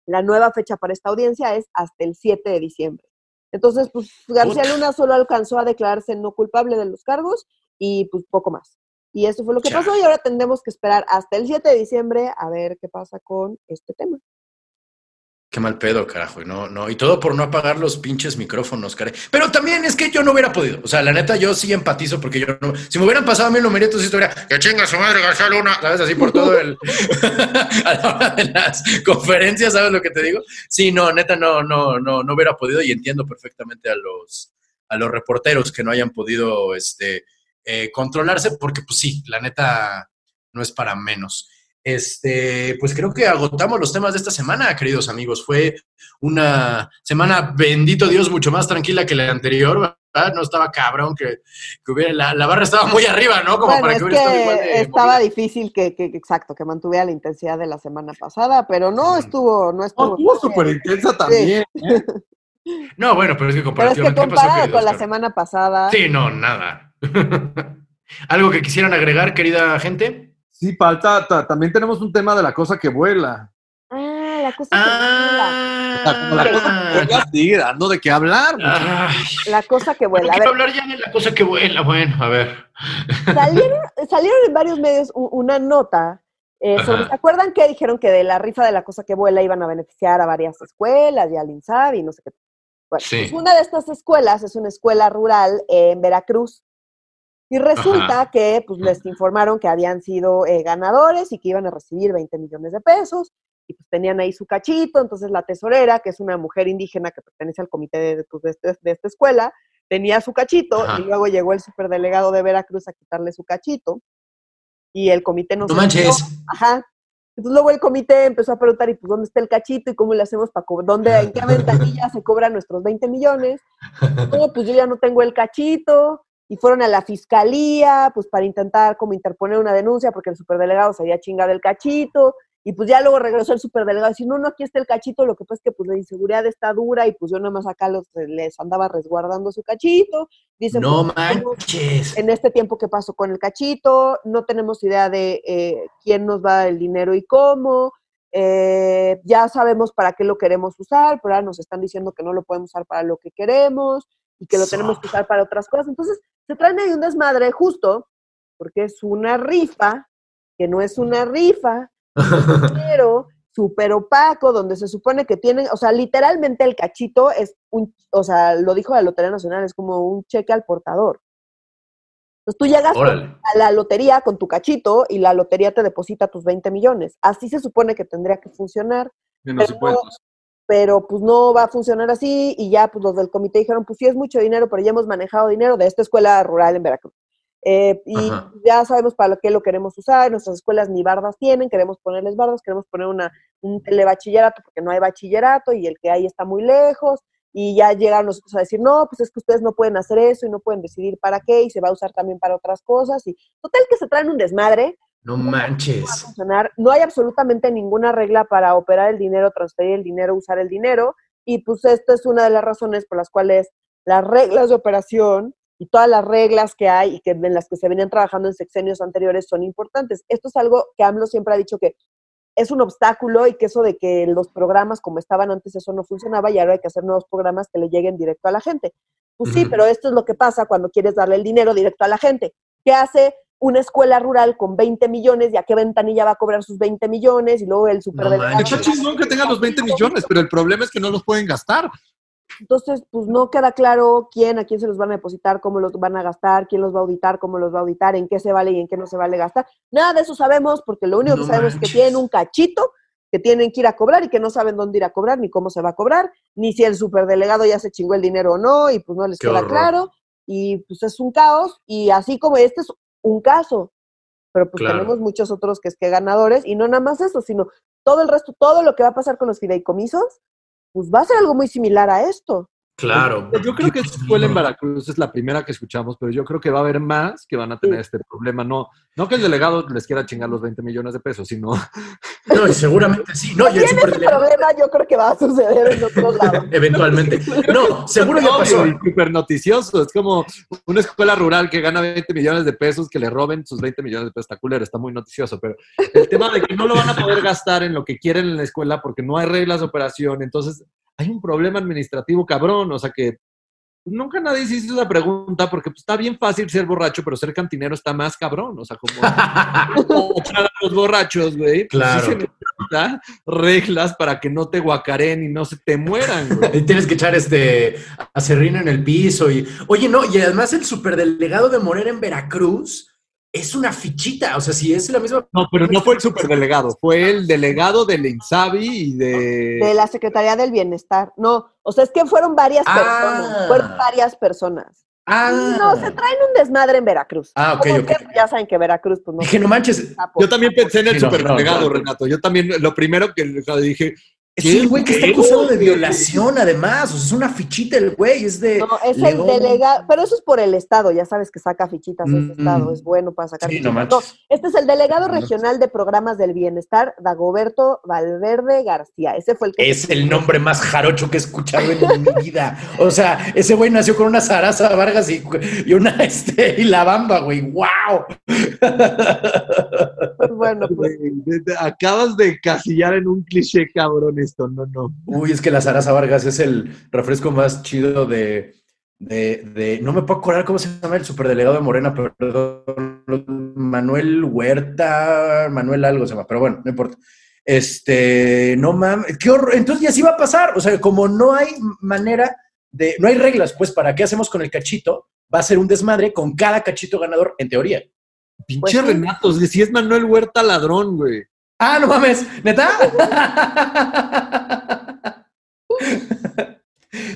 la nueva fecha para esta audiencia es hasta el 7 de diciembre. Entonces, pues García. Luna solo alcanzó a declararse no culpable de los cargos y pues poco más. Y eso fue lo que pasó y ahora tendremos que esperar hasta el 7 de diciembre a ver qué pasa con este tema. Qué mal pedo, carajo. y No, no. Y todo por no apagar los pinches micrófonos, caray. Pero también es que yo no hubiera podido. O sea, la neta, yo sí empatizo porque yo no. Si me hubieran pasado a mí el numerito, sí estuviera. Que chinga su madre, García Luna. ¿Sabes? Así por todo el. [laughs] a la hora de las conferencias, ¿sabes lo que te digo? Sí, no, neta, no, no, no, no hubiera podido y entiendo perfectamente a los, a los reporteros que no hayan podido este, eh, controlarse porque, pues sí, la neta no es para menos. Este, pues creo que agotamos los temas de esta semana, queridos amigos. Fue una semana, bendito Dios, mucho más tranquila que la anterior, ¿verdad? No estaba cabrón, que, que hubiera, la, la barra estaba muy arriba, ¿no? Como bueno, para es que hubiera estado igual de estaba movida. difícil que, que- exacto, que mantuviera la intensidad de la semana pasada, pero no estuvo, no No, estuvo. estuvo súper intensa también. ¿eh? [laughs] No, bueno, pero es que Pero es que comparativamente ¿qué pasó, comparado queridos con la semana pasada, Sí, no, nada. [laughs] ¿Algo que quisieran agregar, querida gente? Sí, falta, ta- también tenemos un tema de la cosa que vuela. ah, la cosa que Ah, como la cosa que vuela, sigue dando de qué hablar. Vuela. La cosa que vuela. A quiero ver, hablar ya de la cosa que vuela. Bueno, a ver. salieron, salieron en varios medios una nota eh, sobre. ¿se acuerdan que dijeron que de la rifa de la cosa que vuela iban a beneficiar a varias escuelas y al INSABI y no sé qué? Bueno, Sí. pues una de estas escuelas es una escuela rural en Veracruz. Y resulta que pues, les informaron que habían sido eh, ganadores y que iban a recibir 20 millones de pesos. Y pues tenían ahí su cachito. Entonces la tesorera, que es una mujer indígena que pertenece al comité de, pues, de este- de esta escuela, tenía su cachito. Ajá. Y luego llegó el superdelegado de Veracruz a quitarle su cachito. Y el comité no No manches. Ajá. Entonces luego el comité empezó a preguntar, ¿y pues dónde está el cachito? ¿Y cómo le hacemos para cobrar? ¿Dónde, en qué ventanilla se cobran nuestros 20 millones? [laughs] No, pues yo ya no tengo el cachito. Y fueron a la fiscalía, pues para intentar como interponer una denuncia, porque el superdelegado se había chingado el cachito. Y pues ya luego regresó el superdelegado y dice, no, no, aquí está el cachito, lo que pasa es que pues la inseguridad está dura y pues yo nada más acá los, les andaba resguardando su cachito. Dicen, No pues, ¿cómo- manches. en este tiempo que pasó con el cachito, no tenemos idea de eh, quién nos va el dinero y cómo. eh, ya sabemos para qué lo queremos usar, pero ahora nos están diciendo que no lo podemos usar para lo que queremos y que lo tenemos que usar para otras cosas. Entonces, se trae medio un desmadre justo porque es una rifa, que no es una rifa, pero [laughs] súper opaco, donde se supone que tienen, o sea, literalmente el cachito es un, o sea, lo dijo la Lotería Nacional, es como un cheque al portador. Entonces tú llegas Órale. a la lotería con tu cachito y la lotería te deposita tus 20 millones. Así se supone que tendría que funcionar, pero-. Pero pues no va a funcionar así y ya pues los del comité dijeron, pues sí es mucho dinero, pero ya hemos manejado dinero de esta escuela rural en Veracruz. Eh, y Ajá. ya sabemos para qué lo queremos usar, nuestras escuelas ni bardas tienen, queremos ponerles bardas, queremos poner una, un telebachillerato porque no hay bachillerato y el que hay está muy lejos y ya llegan nosotros a decir, no, pues es que ustedes no pueden hacer eso y no pueden decidir para qué y se va a usar también para otras cosas y total que se traen un desmadre No va a manches. funcionar. No hay absolutamente ninguna regla para operar el dinero, transferir el dinero, usar el dinero. Y pues esta es una de las razones por las cuales las reglas de operación y todas las reglas que hay y que en las que se venían trabajando en sexenios anteriores son importantes. Esto es algo que AMLO siempre ha dicho que es un obstáculo y que eso de que los programas como estaban antes eso no funcionaba y ahora hay que hacer nuevos programas que le lleguen directo a la gente. Pues sí, pero esto es lo que pasa cuando quieres darle el dinero directo a la gente. ¿Qué hace una escuela rural con 20 millones y a qué ventanilla va a cobrar sus 20 millones y luego el superdelegado. manches. Está chingón que tengan los 20 millones, pero el problema es que no los pueden gastar. Entonces, pues no queda claro quién, a quién se los van a depositar, cómo los van a gastar, quién los va a auditar, cómo los va a auditar, en qué se vale y en qué no se vale gastar. Nada de eso sabemos, porque lo único No que sabemos es que tienen un cachito que tienen que ir a cobrar y que no saben dónde ir a cobrar, ni cómo se va a cobrar, ni si el superdelegado ya se chingó el dinero o no, y pues no les Qué queda horror. claro. Y pues es un caos, y así como este es un caso, pero pues Claro. tenemos muchos otros que es que ganadores, y no nada más eso, sino todo el resto, todo lo que va a pasar con los fideicomisos, pues va a ser algo muy similar a esto. Claro. Yo creo que esta escuela en Veracruz es la primera que escuchamos, pero yo creo que va a haber más que van a tener Sí. este problema. No, no que el delegado les quiera chingar los 20 millones de pesos, sino [laughs] No, y seguramente sí. No, y el ese problema yo creo que va a suceder en otros lados. [laughs] Eventualmente. No, seguro ya pasó. Súper noticioso. Es como una escuela rural que gana 20 millones de pesos, que le roben sus 20 millones de pesos. Está culero, está muy noticioso. Pero el tema de que no lo van a poder gastar en lo que quieren en la escuela porque no hay reglas de operación. Entonces, hay un problema administrativo cabrón. O sea que nunca nadie se hizo esa pregunta porque pues, está bien fácil ser borracho, pero ser cantinero está más cabrón. O sea, como [laughs] echar a los borrachos, güey. pues, Claro. sí se reglas para que no te guacaren y no se te mueran, güey. [laughs] Y tienes que echar este acerrino en el piso y oye no y además el superdelegado de Morera en Veracruz es una fichita o sea si es la misma No, pero no fue el superdelegado, fue el delegado del INSABI y De de... la Secretaría del Bienestar. No, o sea, es que fueron varias Ah. personas. Fueron varias personas. ah No, se traen un desmadre en Veracruz. Ah, ok, Como ok. que Ya saben que Veracruz, pues no. dije no manches. Yo también pensé en el Sí, no, superdelegado, no, no. Renato. Yo también, lo primero que dije, es ¿Qué, el güey que está acusado de violación además o sea es una fichita el güey es de No, es el delegado, pero eso es por el Estado, ya sabes que saca fichitas ese Mm. Estado, es bueno para sacar Sí, no fichitas. manches. este es el delegado No, no. regional de programas del bienestar, Dagoberto Valverde García. Ese fue el que es el nombre más jarocho que he escuchado en mi [laughs] vida. O sea, ese güey nació con una zaraza Vargas y, y una [laughs] este y la bamba, güey. ¡Wow! Pues bueno, pues. Acabas de casillar en un cliché, cabrón, esto. No, no. Uy, es que la Sarasa Vargas es el refresco más chido de, de, de- no me puedo acordar cómo se llama el superdelegado de Morena, perdón, Manuel Huerta, Manuel algo se llama, pero bueno, no importa. Este, no mames, qué horror. Entonces, y así va a pasar. O sea, como no hay manera de, no hay reglas, pues, ¿para qué hacemos con el cachito? Va a ser un desmadre con cada cachito ganador, en teoría. Pinche Pues si es Manuel Huerta ladrón, güey. Ah, no mames, ¿neta?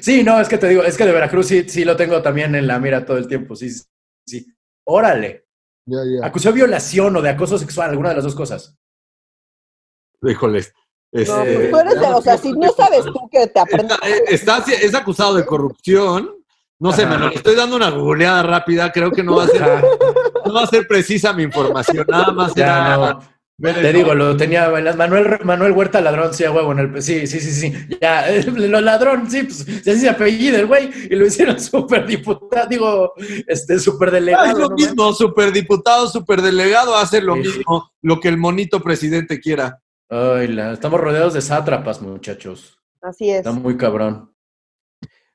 Sí, no, es que te digo, es que de Veracruz sí, sí lo tengo también en la mira todo el tiempo, sí, sí. sí. Órale, ya. acusó de violación o de acoso sexual, alguna de las dos cosas. Híjoles. No, Este, pues tú eres de- o sea, si no sabes tú que te aprendes. Está, eh, está- es acusado de corrupción. No sé, Ajá. lo estoy dando una googleada rápida. Creo que no va a ser, no va a ser precisa mi información. Nada más ya era no. Te digo, lo tenía Manuel, Manuel Huerta Ladrón, sí, a huevo, en el, sí, sí, sí, sí, ya, eh, lo ladrón, sí, pues, así se apellida el güey, y lo hicieron [laughs] superdiputado, digo, este, superdelegado. Ah, es lo ¿no? mismo, superdiputado, superdelegado, hace lo Sí. mismo, lo que el monito presidente quiera. Ay, la- estamos rodeados de sátrapas, muchachos. Así es. Está muy cabrón.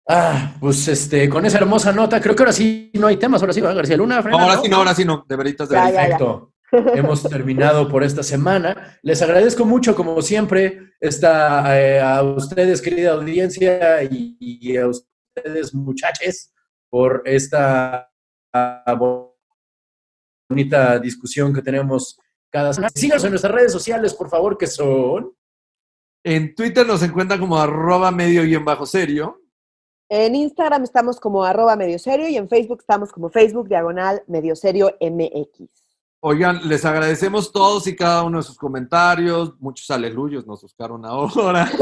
Ah, pues este, con esa hermosa nota, creo que ahora sí no hay temas, ahora sí, ¿verdad, García Luna? Frena, ahora sí no, ahora sí no, de veritas, de Ya, veritas. ya, ya. Perfecto. Hemos terminado por esta semana. Les agradezco mucho, como siempre, esta, eh, a ustedes, querida audiencia, y, y a ustedes, muchaches, por esta ah, bonita discusión que tenemos cada semana. Síganos en nuestras redes sociales, por favor, que son. En Twitter nos encuentran como arroba medio guion bajo serio. En Instagram estamos como arroba medio serio y en Facebook estamos como Facebook diagonal medio serio MX. Oigan, les agradecemos todos y cada uno de sus comentarios. Muchos aleluyos nos buscaron ahora. [laughs]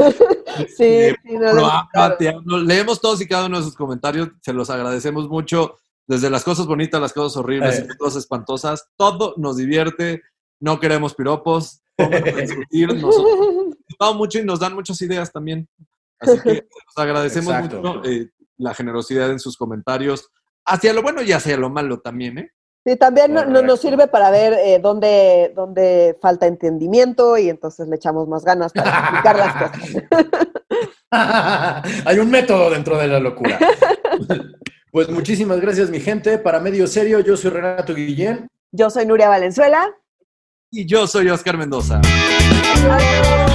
Sí, Eh, sí, no Lo. Leemos todos y cada uno de sus comentarios. Se los agradecemos mucho. Desde las cosas bonitas, las cosas horribles, Eh. las cosas espantosas. Todo nos divierte. No queremos piropos. Discutir. Nosotros nos gustado mucho y nos dan muchas ideas también. Así que les agradecemos Exacto. mucho eh, la generosidad en sus comentarios. Hacia lo bueno y hacia lo malo también, ¿eh? Sí, también no- nos sirve para ver eh, dónde, dónde falta entendimiento y entonces le echamos más ganas para explicar las [laughs] cosas. [laughs] Hay un método dentro de la locura. [laughs] Pues muchísimas gracias, mi gente. Para Medio Serio, yo soy Renato Guillén. Yo soy Nuria Valenzuela. Y yo soy Oscar Mendoza. Adiós.